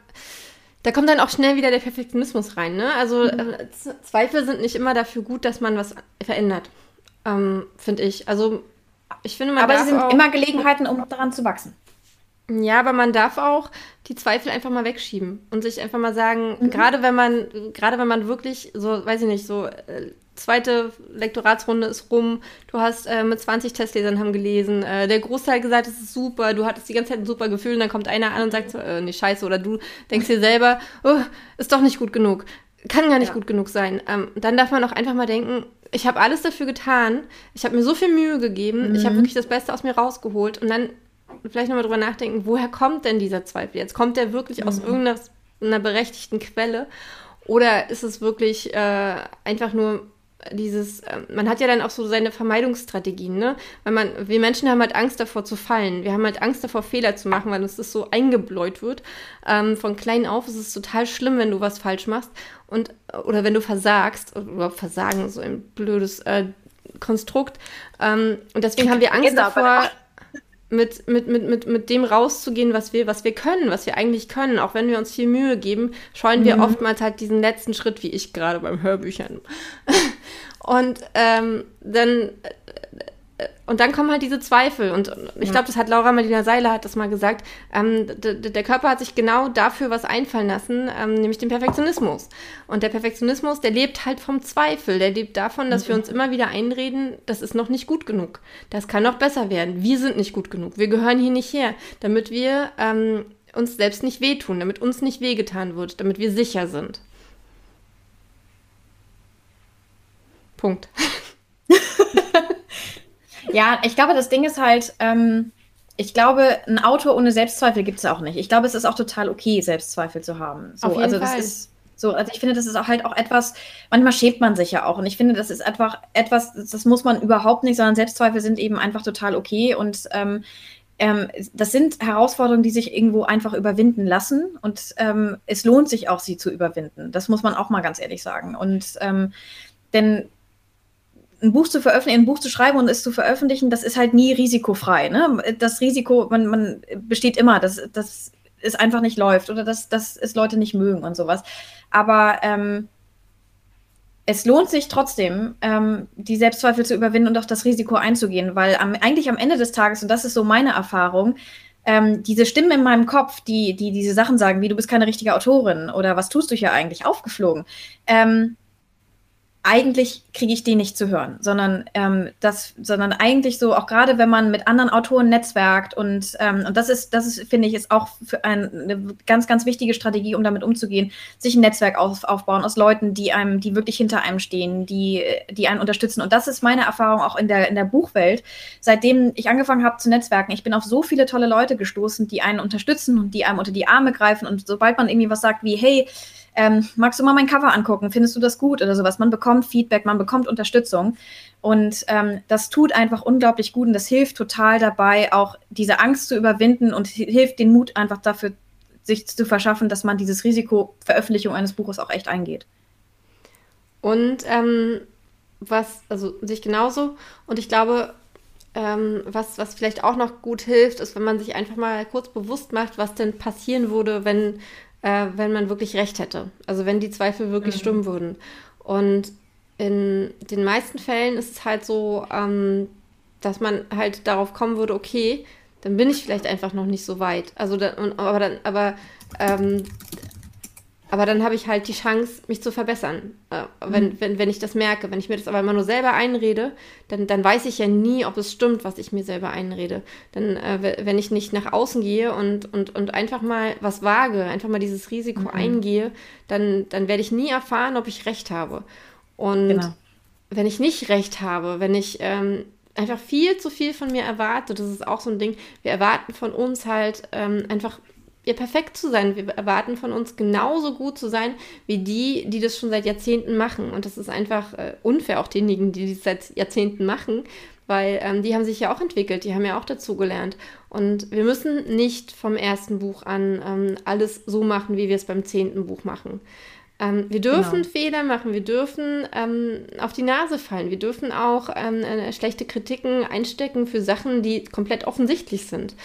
da kommt dann auch schnell wieder der Perfektionismus rein, ne? Also mhm. äh, Zweifel sind nicht immer dafür gut, dass man was verändert, ähm, finde ich. Also ich finde, man Aber sie sind immer Gelegenheiten, um daran zu wachsen. Ja, aber man darf auch die Zweifel einfach mal wegschieben und sich einfach mal sagen, mhm. gerade wenn man, gerade wenn man wirklich so, weiß ich nicht, so äh, zweite Lektoratsrunde ist rum, du hast äh, mit 20 Testlesern haben gelesen, äh, der Großteil gesagt, es ist super, du hattest die ganze Zeit ein super Gefühl und dann kommt einer an und sagt so, äh, nee, scheiße, oder du denkst dir selber, oh, ist doch nicht gut genug, kann gar nicht ja. gut genug sein. Ähm, dann darf man auch einfach mal denken, ich habe alles dafür getan, ich habe mir so viel Mühe gegeben, mhm. ich habe wirklich das Beste aus mir rausgeholt und dann vielleicht nochmal drüber nachdenken, woher kommt denn dieser Zweifel jetzt? Kommt der wirklich mhm. aus irgendeiner berechtigten Quelle? Oder ist es wirklich äh, einfach nur dieses, äh, man hat ja dann auch so seine Vermeidungsstrategien, ne? Weil man, wir Menschen haben halt Angst davor zu fallen. Wir haben halt Angst davor, Fehler zu machen, weil uns das so eingebläut wird. Ähm, von klein auf ist es total schlimm, wenn du was falsch machst und oder wenn du versagst, oder überhaupt Versagen, so ein blödes äh, Konstrukt. Ähm, und deswegen haben wir Angst genau, davor, mit, mit, mit, mit, mit dem rauszugehen, was wir, was wir können, was wir eigentlich können. Auch wenn wir uns viel Mühe geben, scheuen wir mhm. oftmals halt diesen letzten Schritt, wie ich gerade beim Hörbüchern. und ähm, dann und dann kommen halt diese Zweifel. Und ich glaube, das hat Laura Marlina Seiler hat das mal gesagt. Ähm, der Körper hat sich genau dafür was einfallen lassen, ähm, nämlich den Perfektionismus. Und der Perfektionismus, der lebt halt vom Zweifel. Der lebt davon, dass mhm. wir uns immer wieder einreden, das ist noch nicht gut genug. Das kann noch besser werden. Wir sind nicht gut genug. Wir gehören hier nicht her, damit wir ähm, uns selbst nicht wehtun, damit uns nicht wehgetan wird, damit wir sicher sind. Punkt. Ja, ich glaube, das Ding ist halt, ähm, ich glaube, ein Auto ohne Selbstzweifel gibt es auch nicht. Ich glaube, es ist auch total okay, Selbstzweifel zu haben. So, Auf jeden also Fall. das ist so, also ich finde, das ist auch halt auch etwas, manchmal schämt man sich ja auch. Und ich finde, das ist einfach etwas, das muss man überhaupt nicht, sondern Selbstzweifel sind eben einfach total okay. Und ähm, ähm, das sind Herausforderungen, die sich irgendwo einfach überwinden lassen. Und ähm, es lohnt sich auch, sie zu überwinden. Das muss man auch mal ganz ehrlich sagen. Und ähm, denn ein Buch zu veröffentlichen, ein Buch zu schreiben und es zu veröffentlichen, das ist halt nie risikofrei. Ne? Das Risiko, man, man besteht immer, dass, dass es einfach nicht läuft oder dass, dass es Leute nicht mögen und sowas. Aber ähm, es lohnt sich trotzdem, ähm, die Selbstzweifel zu überwinden und auch das Risiko einzugehen, weil am, eigentlich am Ende des Tages, und das ist so meine Erfahrung, ähm, diese Stimmen in meinem Kopf, die, die diese Sachen sagen, wie du bist keine richtige Autorin oder was tust du hier eigentlich, aufgeflogen, ähm, eigentlich kriege ich die nicht zu hören, sondern ähm, das, sondern eigentlich so, auch gerade wenn man mit anderen Autoren netzwerkt und, ähm, und das ist, das ist, finde ich, ist auch ein, eine ganz, ganz wichtige Strategie, um damit umzugehen, sich ein Netzwerk auf, aufbauen aus Leuten, die einem, die wirklich hinter einem stehen, die, die einen unterstützen. Und das ist meine Erfahrung auch in der, in der Buchwelt. Seitdem ich angefangen habe zu netzwerken, ich bin auf so viele tolle Leute gestoßen, die einen unterstützen und die einem unter die Arme greifen. Und sobald man irgendwie was sagt wie, hey, ähm, magst du mal mein Cover angucken? Findest du das gut oder sowas? Man bekommt Feedback, man bekommt Unterstützung. Und ähm, das tut einfach unglaublich gut und das hilft total dabei, auch diese Angst zu überwinden und hilft den Mut einfach dafür, sich zu verschaffen, dass man dieses Risiko Veröffentlichung eines Buches auch echt eingeht. Und ähm, was, also sich genauso. Und ich glaube, ähm, was, was vielleicht auch noch gut hilft, ist, wenn man sich einfach mal kurz bewusst macht, was denn passieren würde, wenn äh, wenn man wirklich recht hätte. Also wenn die Zweifel wirklich mhm. stimmen würden. Und in den meisten Fällen ist es halt so, ähm, dass man halt darauf kommen würde, okay, dann bin ich vielleicht einfach noch nicht so weit. Also dann, aber dann, aber ähm, aber dann habe ich halt die Chance, mich zu verbessern. Äh, wenn, mhm. wenn, wenn ich das merke. Wenn ich mir das aber immer nur selber einrede, dann, dann weiß ich ja nie, ob es stimmt, was ich mir selber einrede. Dann, äh, wenn ich nicht nach außen gehe und, und, und einfach mal was wage, einfach mal dieses Risiko mhm. eingehe, dann, dann werde ich nie erfahren, ob ich recht habe. Und genau. wenn ich nicht recht habe, wenn ich ähm, einfach viel zu viel von mir erwarte, das ist auch so ein Ding, wir erwarten von uns halt ähm, einfach ja, perfekt zu sein. Wir erwarten von uns genauso gut zu sein, wie die, die das schon seit Jahrzehnten machen. Und das ist einfach äh, unfair, auch denjenigen, die das seit Jahrzehnten machen, weil ähm, die haben sich ja auch entwickelt, die haben ja auch dazugelernt. Und wir müssen nicht vom ersten Buch an ähm, alles so machen, wie wir es beim zehnten Buch machen. Ähm, wir dürfen genau. Fehler machen, wir dürfen ähm, auf die Nase fallen, wir dürfen auch ähm, äh, schlechte Kritiken einstecken für Sachen, die komplett offensichtlich sind.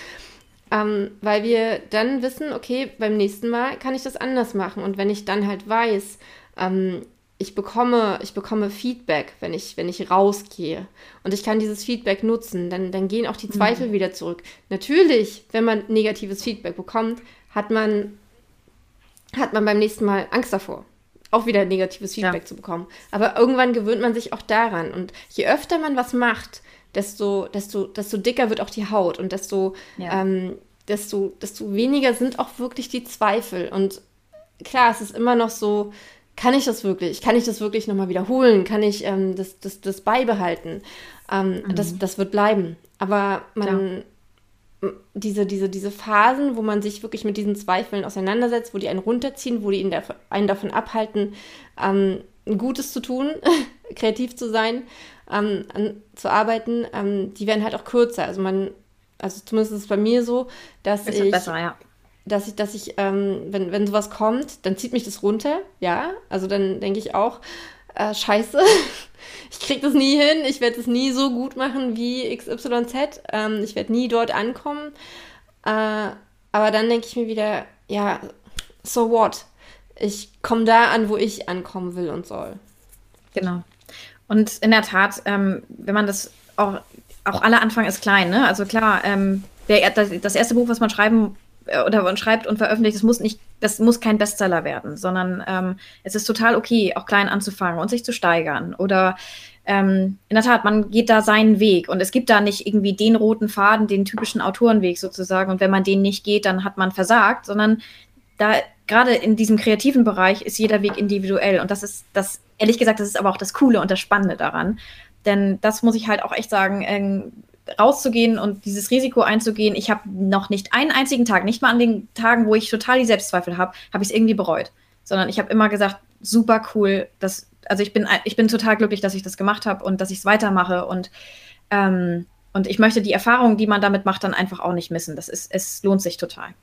Ähm, weil wir dann wissen, okay, beim nächsten Mal kann ich das anders machen. Und wenn ich dann halt weiß, ähm, ich bekomme, ich bekomme Feedback, wenn ich, wenn ich rausgehe. Und ich kann dieses Feedback nutzen, dann, dann gehen auch die Zweifel mhm. wieder zurück. Natürlich, wenn man negatives Feedback bekommt, hat man, hat man beim nächsten Mal Angst davor, auch wieder negatives Feedback ja. zu bekommen. Aber irgendwann gewöhnt man sich auch daran. Und je öfter man was macht, desto, desto, desto dicker wird auch die Haut und desto, ja. ähm, desto, desto weniger sind auch wirklich die Zweifel. Und klar, es ist immer noch so, kann ich das wirklich? Kann ich das wirklich nochmal wiederholen? Kann ich ähm, das, das, das beibehalten? Ähm, mhm. das, das wird bleiben. Aber man, ja. diese, diese, diese Phasen, wo man sich wirklich mit diesen Zweifeln auseinandersetzt, wo die einen runterziehen, wo die ihn einen davon abhalten, ähm, Gutes zu tun, kreativ zu sein, ähm, an, zu arbeiten, ähm, die werden halt auch kürzer. Also man, also zumindest ist es bei mir so, dass ist ich, besser, ja. dass ich, dass ich, ähm, wenn, wenn sowas kommt, dann zieht mich das runter, ja. Also dann denke ich auch, äh, scheiße, ich krieg das nie hin, ich werde es nie so gut machen wie XYZ, ähm, ich werde nie dort ankommen. Äh, aber dann denke ich mir wieder, ja, so what? Ich komme da an, wo ich ankommen will und soll. Genau. Und in der Tat, ähm, wenn man das auch, auch alle Anfang ist klein, ne? Also klar, ähm, der, das, erste Buch, was man schreiben äh, oder man schreibt und veröffentlicht, das muss nicht, das muss kein Bestseller werden, sondern ähm, es ist total okay, auch klein anzufangen und sich zu steigern. Oder ähm, in der Tat, man geht da seinen Weg und es gibt da nicht irgendwie den roten Faden, den typischen Autorenweg sozusagen. Und wenn man den nicht geht, dann hat man versagt, sondern da gerade in diesem kreativen Bereich ist jeder Weg individuell und das ist das ehrlich gesagt, das ist aber auch das Coole und das Spannende daran. Denn das muss ich halt auch echt sagen, äh, rauszugehen und dieses Risiko einzugehen. Ich habe noch nicht einen einzigen Tag, nicht mal an den Tagen, wo ich total die Selbstzweifel habe, habe ich es irgendwie bereut. Sondern ich habe immer gesagt, super cool, dass, also ich bin, ich bin total glücklich, dass ich das gemacht habe und dass ich es weitermache und ähm, und ich möchte die Erfahrung, die man damit macht, dann einfach auch nicht missen. Das ist, es lohnt sich total.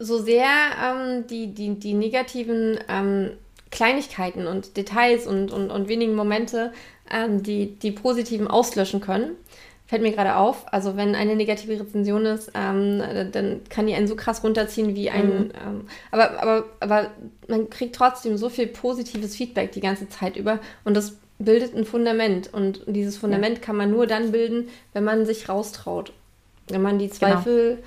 So sehr ähm, die, die, die negativen ähm, Kleinigkeiten und Details und, und, und wenigen Momente, ähm, die die positiven auslöschen können. Fällt mir gerade auf. Also wenn eine negative Rezension ist, ähm, dann kann die einen so krass runterziehen wie ein. Mhm. Ähm, aber, aber, aber man kriegt trotzdem so viel positives Feedback die ganze Zeit über und das bildet ein Fundament. Und dieses Fundament ja. kann man nur dann bilden, wenn man sich raustraut. Wenn man die genau. Zweifel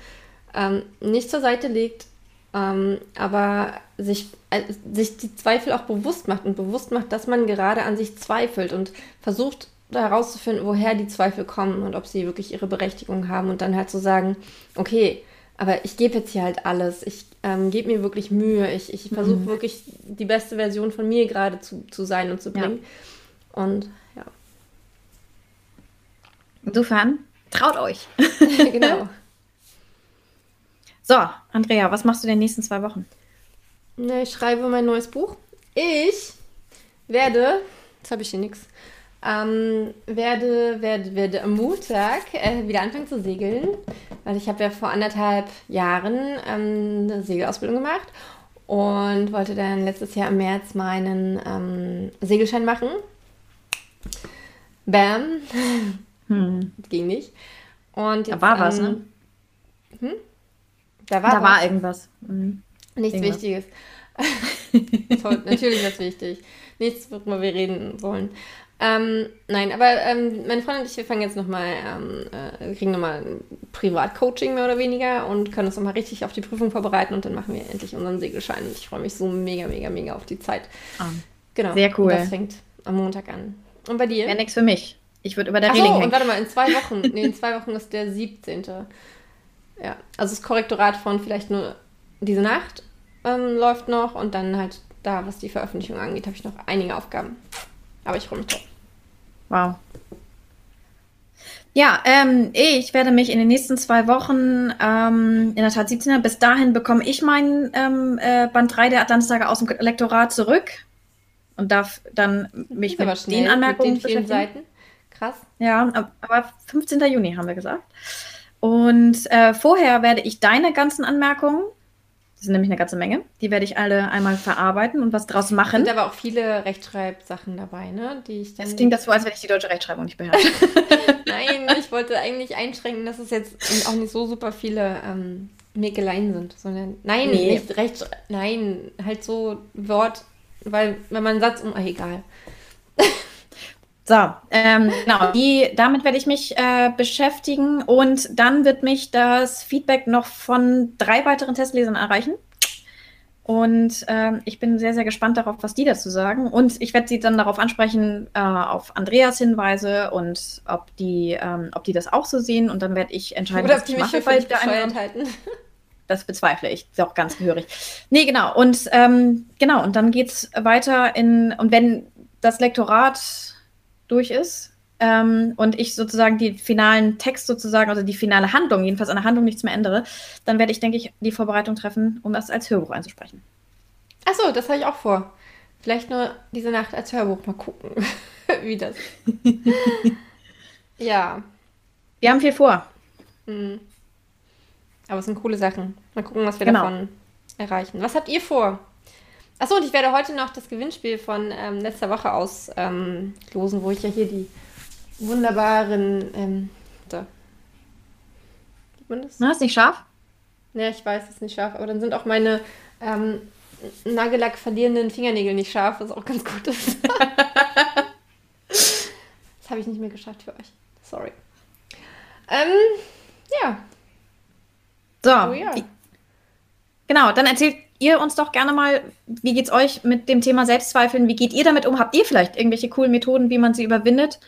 genau. nicht zur Seite legt, ähm, aber sich, äh, sich die Zweifel auch bewusst macht und bewusst macht, dass man gerade an sich zweifelt und versucht herauszufinden, woher die Zweifel kommen und ob sie wirklich ihre Berechtigung haben und dann halt zu so sagen, okay, aber ich gebe jetzt hier halt alles, ich ähm, gebe mir wirklich Mühe, ich, ich versuche mhm. wirklich die beste Version von mir gerade zu, zu sein und zu bringen. Ja. Und ja. Insofern, traut euch. genau. So, Andrea, was machst du in den nächsten zwei Wochen? Ne, ich schreibe mein neues Buch. Ich werde, jetzt habe ich hier nichts, ähm, werde, werde, werde am Montag äh, wieder anfangen zu segeln, weil ich habe ja vor anderthalb Jahren ähm, eine Segelausbildung gemacht und wollte dann letztes Jahr im März meinen ähm, Segelschein machen. Bam. Hm. Ging nicht. Und jetzt, da war was, ne? Hm? Da war, da war irgendwas. Mhm. Nichts irgendwas. Wichtiges. natürlich was wichtig. Nichts, worüber wir reden wollen. Ähm, nein, aber ähm, meine Freundin und ich, wir fangen jetzt nochmal, ähm, äh, kriegen nochmal Privatcoaching mehr oder weniger und können uns nochmal richtig auf die Prüfung vorbereiten und dann machen wir endlich unseren Segelschein. Und ich freue mich so mega, mega, mega auf die Zeit. Oh, genau. Sehr cool. Und das fängt am Montag an. Und bei dir? Wäre nichts für mich. Ich würde über der Ach Reling so, hängen. und warte mal, in zwei Wochen, nee, in zwei Wochen ist der 17. Ja, also das Korrektorat von vielleicht nur diese Nacht ähm, läuft noch und dann halt da, was die Veröffentlichung angeht, habe ich noch einige Aufgaben. Aber ich freue mich drauf. Wow. Ja, ähm, ich werde mich in den nächsten zwei Wochen, ähm, in der Tat 17er, bis dahin bekomme ich meinen ähm, äh, Band 3 der Atlantistage aus dem Lektorat zurück und darf dann mich mit schnell, den Anmerkungen mit den vielen Seiten. Krass. Ja, aber 15. Juni haben wir gesagt. Und äh, vorher werde ich deine ganzen Anmerkungen, das sind nämlich eine ganze Menge, die werde ich alle einmal verarbeiten und was draus machen. Es sind aber auch viele Rechtschreibsachen dabei, ne? Die ich dann. Das klingt das so, als wenn ich die deutsche Rechtschreibung nicht beherrsche. Nein, ich wollte eigentlich einschränken, dass es jetzt auch nicht so super viele ähm, Mäkeleien sind, sondern nein, nee. nicht recht, nein, halt so Wort, weil wenn man einen Satz um, ah, egal. So, ähm, genau, die, damit werde ich mich äh, beschäftigen und dann wird mich das Feedback noch von drei weiteren Testlesern erreichen. Und ähm, ich bin sehr, sehr gespannt darauf, was die dazu sagen. Und ich werde sie dann darauf ansprechen, äh, auf Andreas Hinweise und ob die, ähm, ob die das auch so sehen. Und dann werde ich entscheiden, Oder was ich mache, weil ich da halten. Das bezweifle ich, ist auch ganz gehörig. Nee, genau. Und ähm, genau, und dann geht es weiter in, und wenn das Lektorat durch ist ähm, und ich sozusagen die finalen Text sozusagen, also die finale Handlung, jedenfalls an der Handlung nichts mehr ändere, dann werde ich, denke ich, die Vorbereitung treffen, um das als Hörbuch einzusprechen. Achso, das habe ich auch vor. Vielleicht nur diese Nacht als Hörbuch mal gucken, wie das. ja. Wir haben viel vor. Mhm. Aber es sind coole Sachen. Mal gucken, was wir genau. davon erreichen. Was habt ihr vor? Achso, und ich werde heute noch das Gewinnspiel von ähm, letzter Woche auslosen, ähm, wo ich ja hier die wunderbaren. Ähm. Sieht man das? Na, ist nicht scharf? Ja, ich weiß, es ist nicht scharf, aber dann sind auch meine ähm, Nagellack verlierenden Fingernägel nicht scharf, was auch ganz gut ist. das habe ich nicht mehr geschafft für euch. Sorry. Ähm, ja. So. Oh, ja. Genau, dann erzählt ihr uns doch gerne mal, wie geht's euch mit dem Thema Selbstzweifeln? Wie geht ihr damit um? Habt ihr vielleicht irgendwelche coolen Methoden, wie man sie überwindet?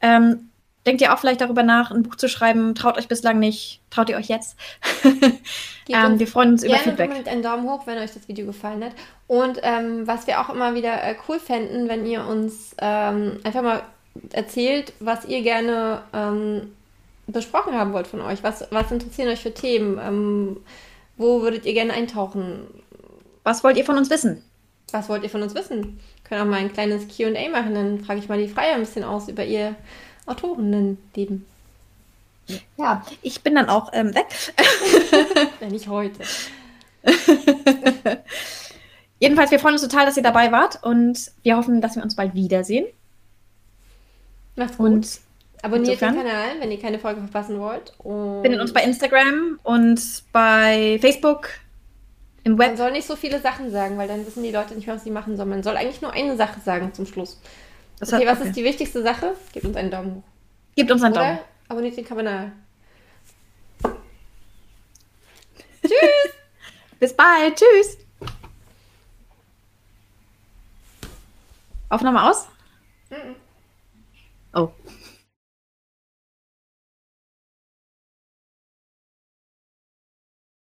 Ähm, denkt ihr auch vielleicht darüber nach, ein Buch zu schreiben? Traut euch bislang nicht? Traut ihr euch jetzt? ähm, wir freuen uns über Feedback. Gebt einen Daumen hoch, wenn euch das Video gefallen hat. Und ähm, was wir auch immer wieder äh, cool fänden, wenn ihr uns ähm, einfach mal erzählt, was ihr gerne ähm, besprochen haben wollt von euch. Was, was interessieren euch für Themen? Ähm, wo würdet ihr gerne eintauchen? Was wollt ihr von uns wissen? Was wollt ihr von uns wissen? Können auch mal ein kleines QA machen, dann frage ich mal die Freie ein bisschen aus über ihr Autorinnenleben. Ja, ich bin dann auch ähm, weg. ja, nicht heute. Jedenfalls, wir freuen uns total, dass ihr dabei wart und wir hoffen, dass wir uns bald wiedersehen. Macht's gut. Und Abonniert Insofern. den Kanal, wenn ihr keine Folge verpassen wollt. Und Findet uns bei Instagram und bei Facebook im Web. Man soll nicht so viele Sachen sagen, weil dann wissen die Leute nicht mehr, was sie machen sollen. Man soll eigentlich nur eine Sache sagen zum Schluss. Das okay, hat, was ist die wichtigste Sache? Gebt uns einen Daumen hoch. Gebt uns einen Oder Daumen. Abonniert den Kanal. Tschüss. Bis bald. Tschüss. Aufnahme aus? Mm -mm. Oh.